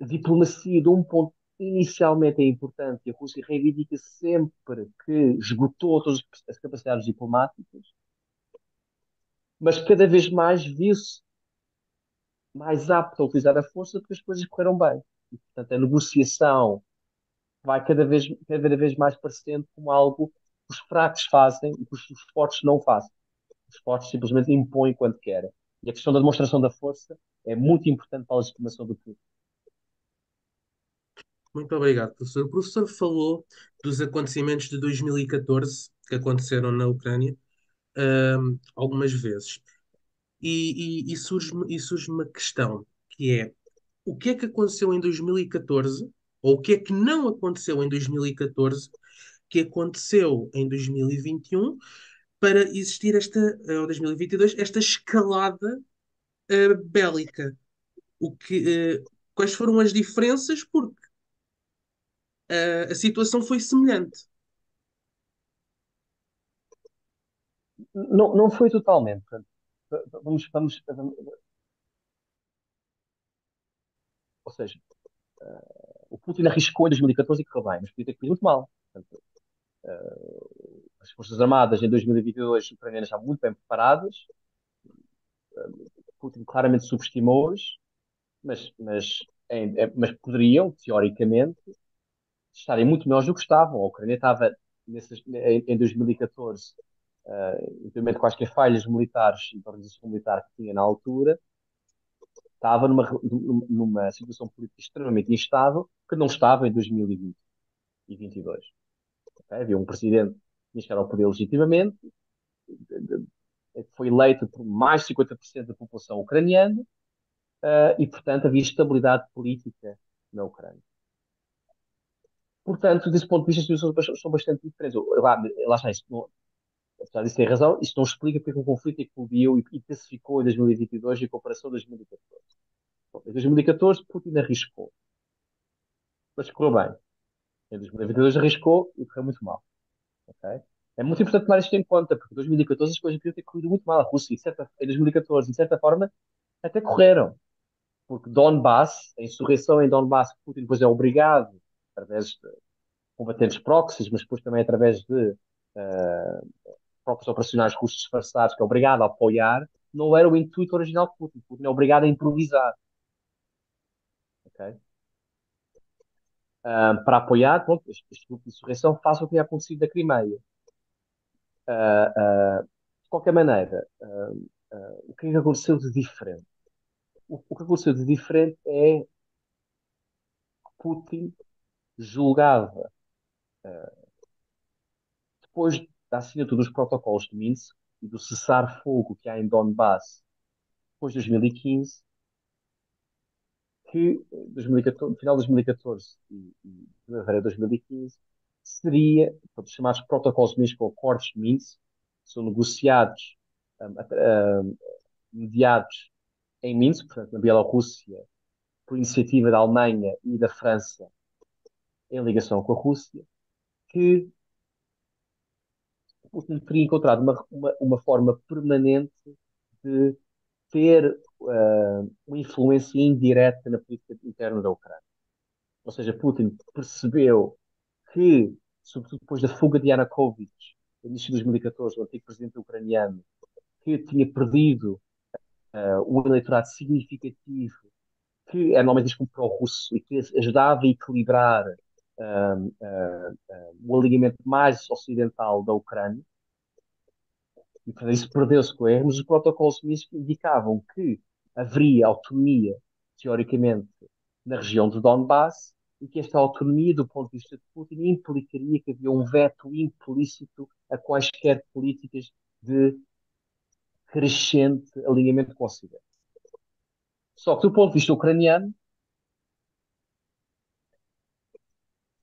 S2: diplomacia de um ponto inicialmente é importante e a Rússia reivindica sempre que esgotou todas as capacidades diplomáticas, mas cada vez mais viu-se mais apto a utilizar a força porque as coisas correram bem. E, portanto, a negociação vai cada vez, cada vez mais parecendo como algo que os fracos fazem e que os, fortes não fazem. Os fortes simplesmente impõem quando querem. E a questão da demonstração da força é muito importante para a legitimação do poder.
S3: Muito obrigado, professor. O professor falou dos acontecimentos de 2014 que aconteceram na Ucrânia um, algumas vezes. E, e, e surge-me surge uma questão, que é o que é que aconteceu em 2014, ou o que é que não aconteceu em 2014, que aconteceu em 2021, para existir esta, eh, ou 2022, esta escalada uh, bélica. O que, uh, quais foram as diferenças? Porque uh, a situação foi semelhante.
S2: Não, não foi totalmente. Vamos, vamos, vamos ou seja, uh, o Putin arriscou em 2014 e correu bem, mas podia ter corrido muito mal. Portanto, uh, as Forças Armadas em 2022 ucranianas estavam muito bem preparadas. Uh, Putin claramente subestimou-os, mas, mas, é, mas poderiam, teoricamente, estarem muito melhores do que estavam. A Ucrânia estava nesses, em, em 2014, uh, de quaisquer falhas militares e organização militar que tinha na altura, estava numa, numa situação política extremamente instável que não estava em 2020 e 2022. Okay? Havia um presidente que chegado ao poder legitimamente, foi eleito por mais de 50% da população ucraniana uh, e, portanto, havia estabilidade política na Ucrânia. Portanto, desse ponto de vista, as situações são bastante diferentes. Lá, lá está, isto não, apesar disso ter razão, isto não explica porque o conflito eclodiu e intensificou em 2022 em comparação a 2014. Bom, em 2014, Putin arriscou, mas correu bem. Em 2022 arriscou e correu muito mal. Okay? É muito importante tomar isto em conta, porque em 2014 as coisas podiam ter corrido muito mal. A Rússia, certa, em 2014, de certa forma, até correram. Porque Donbass, a insurreição em Donbass, Putin depois é obrigado, através de combatentes proxies, mas depois também através de uh, próprios operacionais russos disfarçados, que é obrigado a apoiar, não era o intuito original de Putin. Putin é obrigado a improvisar. Okay? Uh, para apoiar pronto, este, este, grupo de insurreição faz o que tinha acontecido na Crimeia. Uh, uh, de qualquer maneira, o que é que aconteceu de diferente? O, o que aconteceu de diferente é que Putin julgava, depois da assinatura dos protocolos de Minsk e do cessar-fogo que há em Donbass depois de 2015, que 2014, no final de 2014 e, e primavera de 2015 seria, os chamados protocolos de Minsk ou acordos de Minsk, são negociados, um, um, mediados em Minsk, portanto, na Bielorrússia, por iniciativa da Alemanha e da França, em ligação com a Rússia, que Putin teria encontrado uma, uma, uma forma permanente de ter uh, uma influência indireta na política interna da Ucrânia. Ou seja, Putin percebeu que, sobretudo depois da fuga de Yanukovych, no início de 2014, o antigo presidente ucraniano, que tinha perdido uh, um eleitorado significativo que era normalmente como pró-russo e que ajudava a equilibrar o alinhamento mais ocidental da Ucrânia, e para isso perdeu-se com erros, os protocolos Minsk indicavam que haveria autonomia, teoricamente, na região de Donbass e que esta autonomia, do ponto de vista de Putin, implicaria que havia um veto implícito a quaisquer políticas de crescente alinhamento com o Ocidente. Só que, do ponto de vista ucraniano,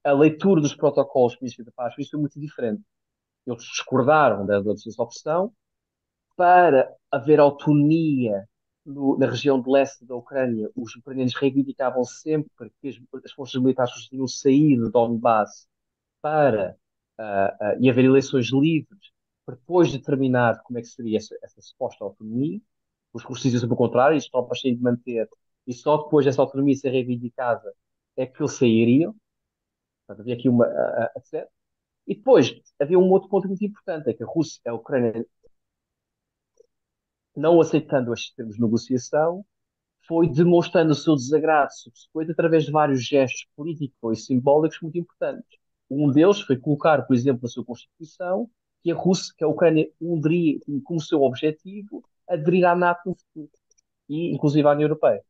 S2: a leitura dos protocolos Ministério da Paz foi muito diferente. Eles discordaram da, sua opção para haver autonomia no, na região de leste da Ucrânia. Os ucranianos reivindicavam sempre que as, as forças militares tinham saído de Donbass para uh, uh, e haver eleições livres para depois determinar como é que seria essa, essa suposta autonomia. Os russos dizem sempre o contrário, as tropas têm de manter, e só depois dessa autonomia ser reivindicada é que eles sairiam. Portanto, havia aqui uma. A, a, e depois havia um outro ponto muito importante: é que a Rússia, a Ucrânia, não aceitando estes termos de negociação, foi demonstrando o seu desagrado subsequente através de vários gestos políticos e simbólicos muito importantes. Um deles foi colocar, por exemplo, na sua Constituição que a Rússia, que a Ucrânia teria como seu objetivo aderir à NATO no futuro e, inclusive, à União Europeia.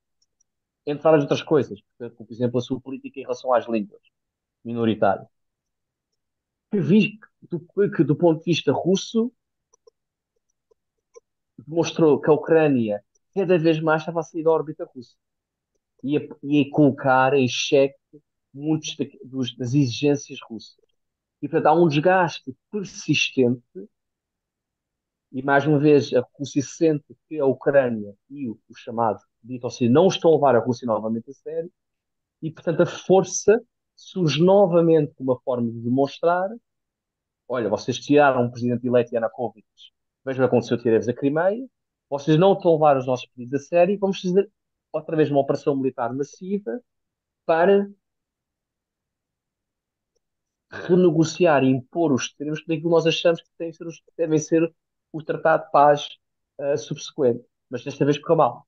S2: Entre várias outras coisas, por exemplo, a sua política em relação às línguas minoritárias. Que, vi, do, que do ponto de vista russo, demonstrou que a Ucrânia cada vez mais estava a sair da órbita russa e a, e a colocar em xeque muitas das exigências russas. E, portanto, há um desgaste persistente e, mais uma vez, a Rússia sente que a Ucrânia e o, o chamado dito assim não estão a levar a Rússia novamente a sério e, portanto, a força surge novamente uma forma de demonstrar olha, vocês tiraram o presidente eleito Yanukovych, vejam o que aconteceu, tirei-vos a Crimeia, vocês não estão a levar os nossos pedidos a sério vamos fazer outra vez uma operação militar massiva para renegociar e impor os termos que nós achamos que devem ser, devem ser o tratado de paz uh, subsequente. Mas desta vez correu mal.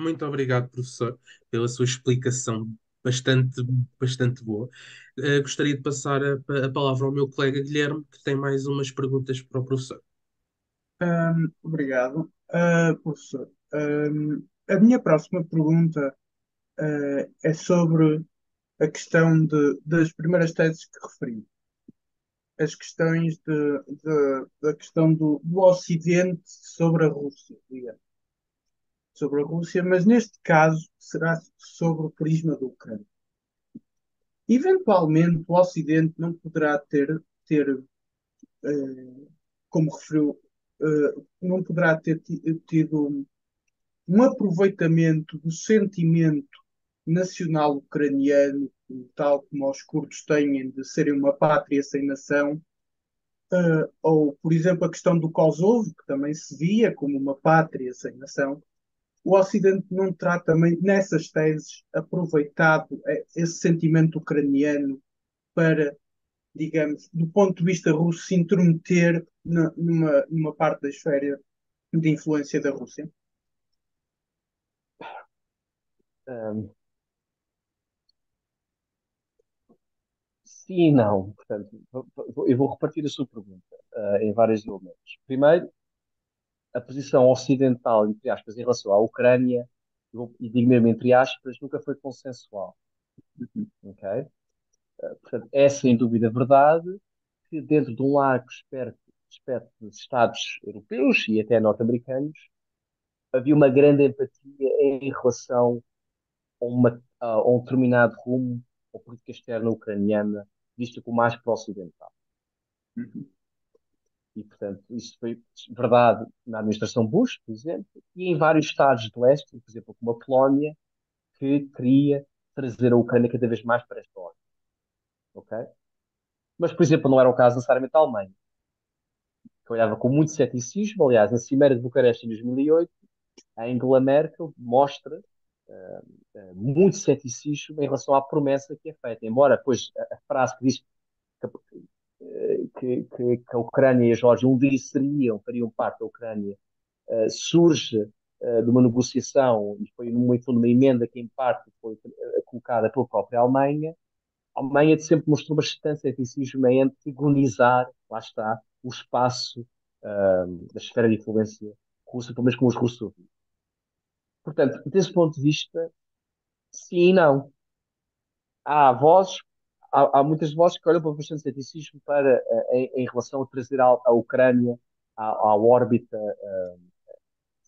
S3: Muito obrigado, professor, pela sua explicação bastante, bastante boa. Uh, gostaria de passar a, a, palavra ao meu colega Guilherme, que tem mais umas perguntas para o professor.
S1: Um, obrigado, uh, professor. Um, a minha próxima pergunta uh, é sobre a questão de, das primeiras teses que referi. As questões de, de, da questão do, do Ocidente sobre a Rússia, digamos. Sobre a Rússia, mas neste caso será sobre o prisma da Ucrânia. Eventualmente, o Ocidente não poderá ter, ter uh, como referiu, uh, não poderá ter tido um aproveitamento do sentimento nacional ucraniano, tal como os curdos têm de serem uma pátria sem nação, uh, ou, por exemplo, a questão do Kosovo, que também se via como uma pátria sem nação, o Ocidente não terá também, nessas teses, aproveitado eh, esse sentimento ucraniano para, digamos, do ponto de vista russo, se intrometer na, numa, numa parte da esfera de influência da Rússia?
S2: Um, sim e não. Portanto, eu vou repartir a sua pergunta uh, em vários elementos. Primeiro, a posição ocidental, entre aspas, em relação à Ucrânia, e digo mesmo entre aspas, nunca foi consensual. Ok? Uh, portanto, é sem dúvida verdade que dentro de um largo espectro, de Estados europeus e até norte-americanos, havia uma grande empatia em relação a, uma, a um determinado rumo à política externa ucraniana vista como mais pró-ocidental. Uhum. E, portanto, isso foi verdade na administração Bush, por exemplo, e em vários estados de leste, por exemplo, como a Polónia, que queria trazer a Ucrânia cada vez mais para esta ordem. Ok? Mas, por exemplo, não era o caso necessariamente da Alemanha, que olhava com muito ceticismo. Aliás, na Cimeira de Bucareste em 2008, a Angela Merkel mostra uh, muito ceticismo em relação à promessa que é feita. Embora, depois, a, a frase que diz que, que, que, que, a Ucrânia e a Geórgia um dia seriam, fariam parte da Ucrânia, uh, surge de uma negociação e foi numa, numa emenda que, em parte, foi colocada pela própria Alemanha. A Alemanha sempre mostrou bastante ceticismo em antagonizar, lá está, o espaço da esfera de influência russa, pelo menos como os russos. Portanto, desse ponto de vista, sim e não. Há vozes, há, há muitas vozes que olham para bastante ceticismo para, eh, em, em relação a trazer a, a Ucrânia à, à órbita uh,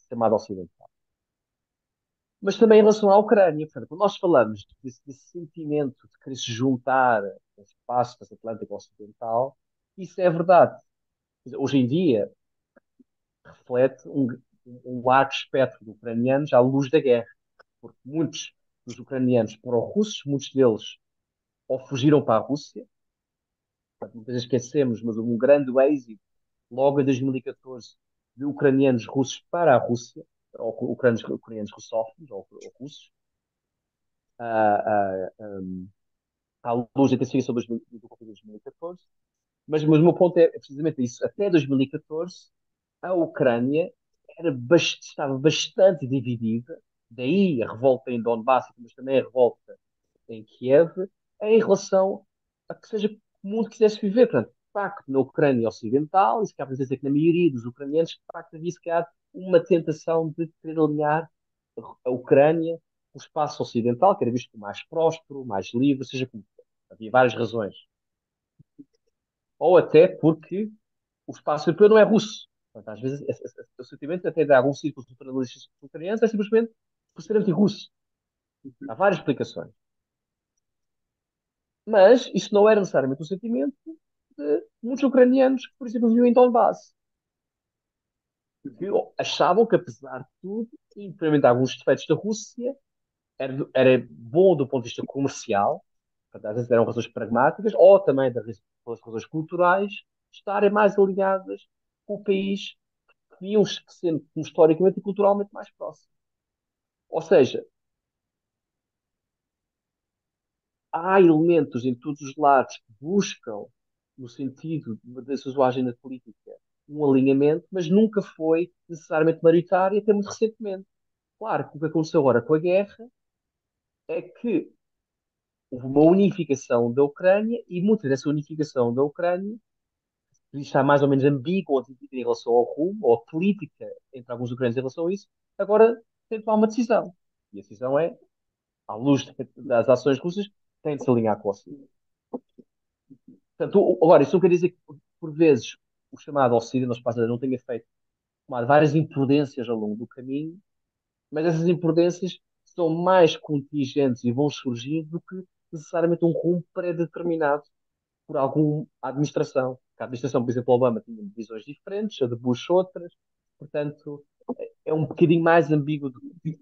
S2: chamada ocidental. Mas também em relação à Ucrânia, portanto, quando nós falamos desse, desse sentimento de querer se juntar ao espaço transatlântico ocidental, isso é verdade. Hoje em dia, reflete um, um largo espectro de ucranianos à luz da guerra, porque muitos dos ucranianos pró-russos, muitos deles ou fugiram para a Rússia, muitas vezes esquecemos, mas houve um grande êxito logo em 2014 de ucranianos russos para a Rússia, ou ucranianos, ucranianos russófonos ou, ou russos, à, à, à luz da intensificação do conflito de 2014. Mas, mas o meu ponto é precisamente isso. Até 2014, a Ucrânia era estava bastante dividida, daí a revolta em Donbass, mas também a revolta em Kiev, em relação a que seja o mundo quisesse viver. Portanto, de facto, na Ucrânia Ocidental, isso quer dizer que na maioria dos ucranianos, de facto, havia se uma tentação de querer alinhar a Ucrânia com o espaço ocidental, que era visto como mais próspero, mais livre, seja como for. Havia várias razões. Ou até porque o espaço europeu não é russo. Portanto, às vezes, o sentimento até de alguns círculos nacionalistas ucranianos é simplesmente por ser anti-russo. Há várias explicações. Mas isso não era necessariamente o sentimento de muitos ucranianos que, por exemplo, viviam em Donbass. Que achavam que, apesar de tudo, implementar alguns defeitos da Rússia, era, era bom do ponto de vista comercial, portanto, às vezes eram razões pragmáticas, ou também das, razões culturais, estarem mais alinhadas com o país que vinham sendo historicamente e culturalmente mais próximo. Ou seja, há elementos em todos os lados que buscam, no sentido da sua agenda política, um alinhamento, mas nunca foi necessariamente maioritário, até muito recentemente. Claro que o que aconteceu agora com a guerra é que houve uma unificação da Ucrânia e muita dessa unificação da Ucrânia está mais ou menos ambígua em relação ao rumo, ou a política entre alguns ucranianos em relação a isso, agora tem de tomar uma decisão. E a decisão é, à luz das ações russas, tem de se alinhar com o Ocidente. Portanto, agora, isso não quer dizer que, por vezes, o chamado Ocidente, nosso passado, não tenha feito tomar várias imprudências ao longo do caminho, mas essas imprudências são mais contingentes e vão surgir do que necessariamente um rumo pré-determinado por alguma administração. A administração, por exemplo, Obama tinha visões diferentes, a de Bush outras, portanto, é um bocadinho mais ambíguo do que.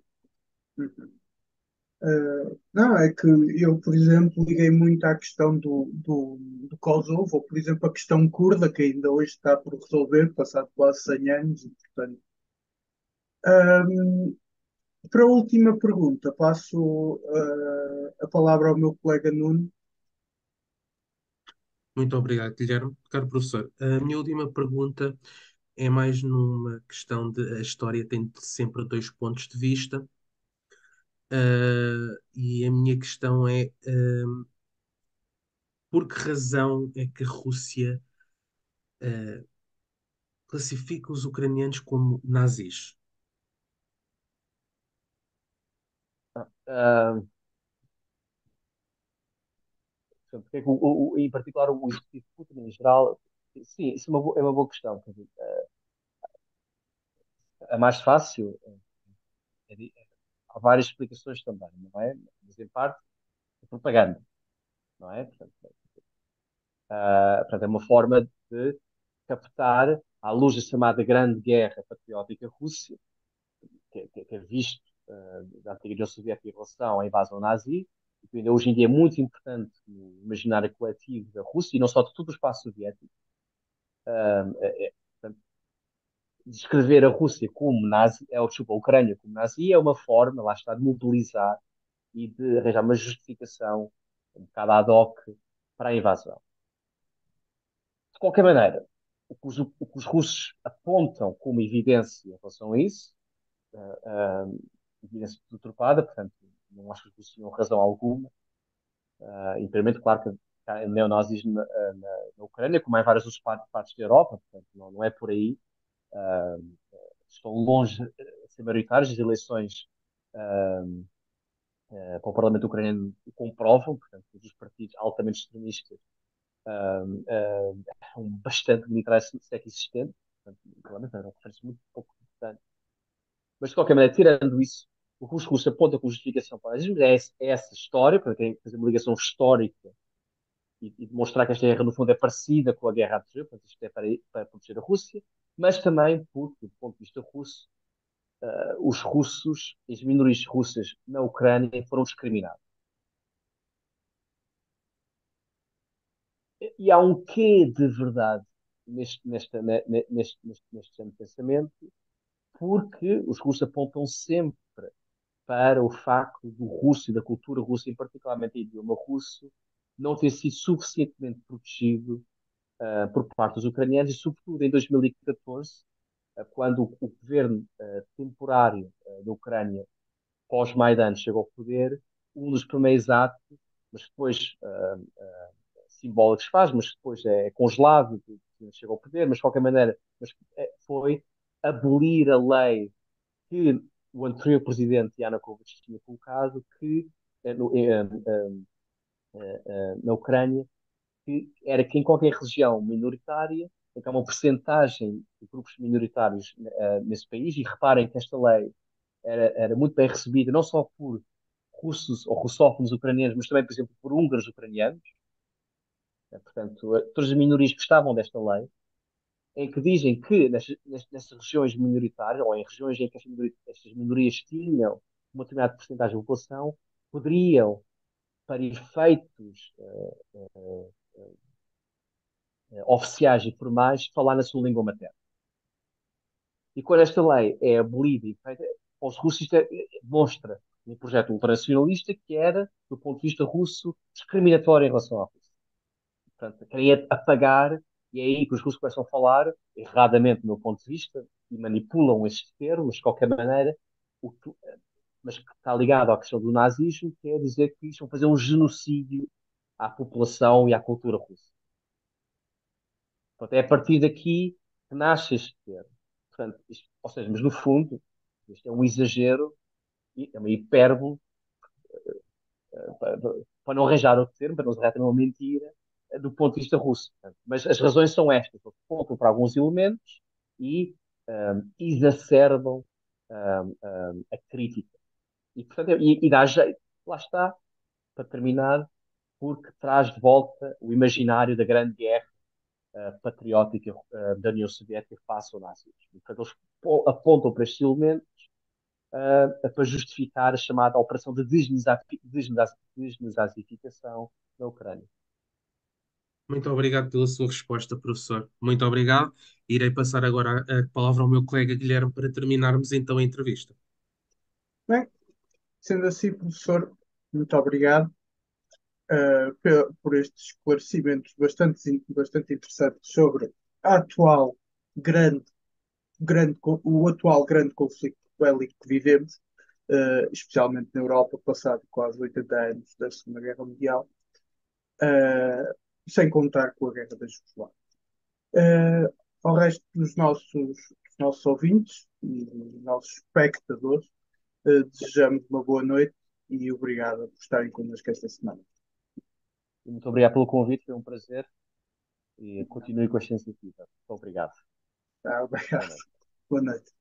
S1: Uh, não, é que eu, por exemplo, liguei muito à questão do, do, do Kosovo, ou, por exemplo, a questão curda, que ainda hoje está por resolver, passado quase 100 anos, e, portanto. Um, para a última pergunta, passo uh, a palavra ao meu colega Nuno.
S3: Muito obrigado, Guilherme. Caro professor, a minha última pergunta é mais numa questão de a história tem sempre dois pontos de vista. Uh, e a minha questão é uh, por que razão é que a Rússia uh, classifica os ucranianos como nazis?
S2: Uh, porque é o, o, em particular o executivo Putin em geral, sim, isso é uma boa, é uma boa questão. Dizer, é mais fácil, é, é, há várias explicações também, não é? Mas em parte é propaganda, não é? Portanto, uh, portanto, é uma forma de captar, à luz da chamada Grande Guerra Patriótica Rússia, que, que, que é visto uh, da antiga União Soviética em relação à invasão nazi, e que ainda hoje em dia é muito importante no imaginário coletivo da Rússia, e não só de todo o espaço soviético. Uh, é, portanto, descrever a Rússia como nazi, é, desculpa, a Ucrânia como nazi, é uma forma, lá está, de mobilizar e de arranjar uma justificação um bocado ad hoc para a invasão. De qualquer maneira, o que os, o que os russos apontam como evidência em relação a isso, uh, uh, evidência deturpada, portanto, não acho que os russos tinham razão alguma. Uh, e, primeiro, claro que há neonazis na, na, na, Ucrânia, como em várias outras partes da Europa, portanto, não, não é por aí. Uh, estão longe de ser maioritários, as eleições uh, uh, para o Parlamento ucraniano comprovam, portanto, os partidos altamente extremistas um bastante militar sequer existente, portanto, realmente é uma referência muito pouco importante. Mas, de qualquer maneira, tirando isso, o que os russos apontam como justificação para é, é essa história, para quem fazer uma ligação histórica e, demonstrar que esta guerra, no fundo, é parecida com a guerra a portanto, isto é para, para proteger a Rússia, mas também porque, do ponto de vista russo, uh, os russos, as minorias russas na Ucrânia foram discriminados. E há um quê de verdade neste, neste, neste, neste, neste pensamento, porque os russos apontam sempre para o facto do russo e da cultura russa, e particularmente o idioma russo, não ter sido suficientemente protegido uh, por parte dos ucranianos, e sobretudo em 2014, uh, quando o, o governo uh, temporário da Ucrânia, pós-Maidan, chegou ao poder, um dos primeiros atos, mas depois simbólicos faz, mas depois é congelado, chega ao poder, mas de qualquer maneira mas é, foi abolir a lei que o anterior presidente Yanukovych tinha colocado, que eh, eh, eh, na Ucrânia, que era que em qualquer região minoritária, que há uma percentagem de grupos minoritários nesse país, e reparem que esta lei era, era muito bem recebida, não só por russos ou russófonos ucranianos, mas também, por exemplo, por húngaros ucranianos, portanto, todas as minorias gostavam desta lei, em que dizem que nessas, regiões minoritárias, ou em regiões em que estas minorias, estas minorias tinham uma determinada porcentagem de população, poderiam, para efeitos uh, uh, uh, oficiais e formais, falar na sua língua materna. E quando esta lei é abolida e feita, os russos é, demonstra um projeto ultranacionalista que era, do ponto de vista russo, discriminatório em relação à Rússia. Portanto, querem apagar, e é aí que os russos começam a falar, erradamente do meu ponto de vista, e manipulam estes termos, de qualquer maneira, o mas que está ligado à questão do nazismo, que é dizer que estão a fazer um genocídio à população e à cultura russa. Portanto, é a partir daqui que nasce este termo. Portanto, isto, ou seja, mas no fundo, isto é um exagero, é uma hipérbole, eh, eh, para não arranjar outro termo, para não usar uma mentira, do ponto de vista russo. Mas as razões são estas: apontam para alguns elementos e um, exacerbam um, um, a crítica. E, portanto, e, e dá jeito, lá está, para terminar, porque traz de volta o imaginário da grande guerra uh, patriótica uh, da União Soviética face ao nazismo. Portanto, eles apontam para estes elementos uh, para justificar a chamada operação de desnazificação da Ucrânia.
S3: Muito obrigado pela sua resposta, professor. Muito obrigado. Irei passar agora a palavra ao meu colega Guilherme para terminarmos então a entrevista.
S1: Bem, sendo assim, professor, muito obrigado uh, por, por estes esclarecimentos bastante, bastante interessantes sobre a atual grande, grande, o atual grande conflito bélico que vivemos, uh, especialmente na Europa, passado quase 80 anos da Segunda Guerra Mundial. Uh, sem contar com a guerra da Jugoslávia. Ao resto dos nossos, dos nossos ouvintes e dos nossos espectadores, desejamos uma boa noite e obrigado por estarem connosco esta semana.
S2: Muito obrigado pelo convite, foi um prazer e continue com a ciência Muito obrigado.
S1: Ah, obrigado. Boa noite. Boa noite.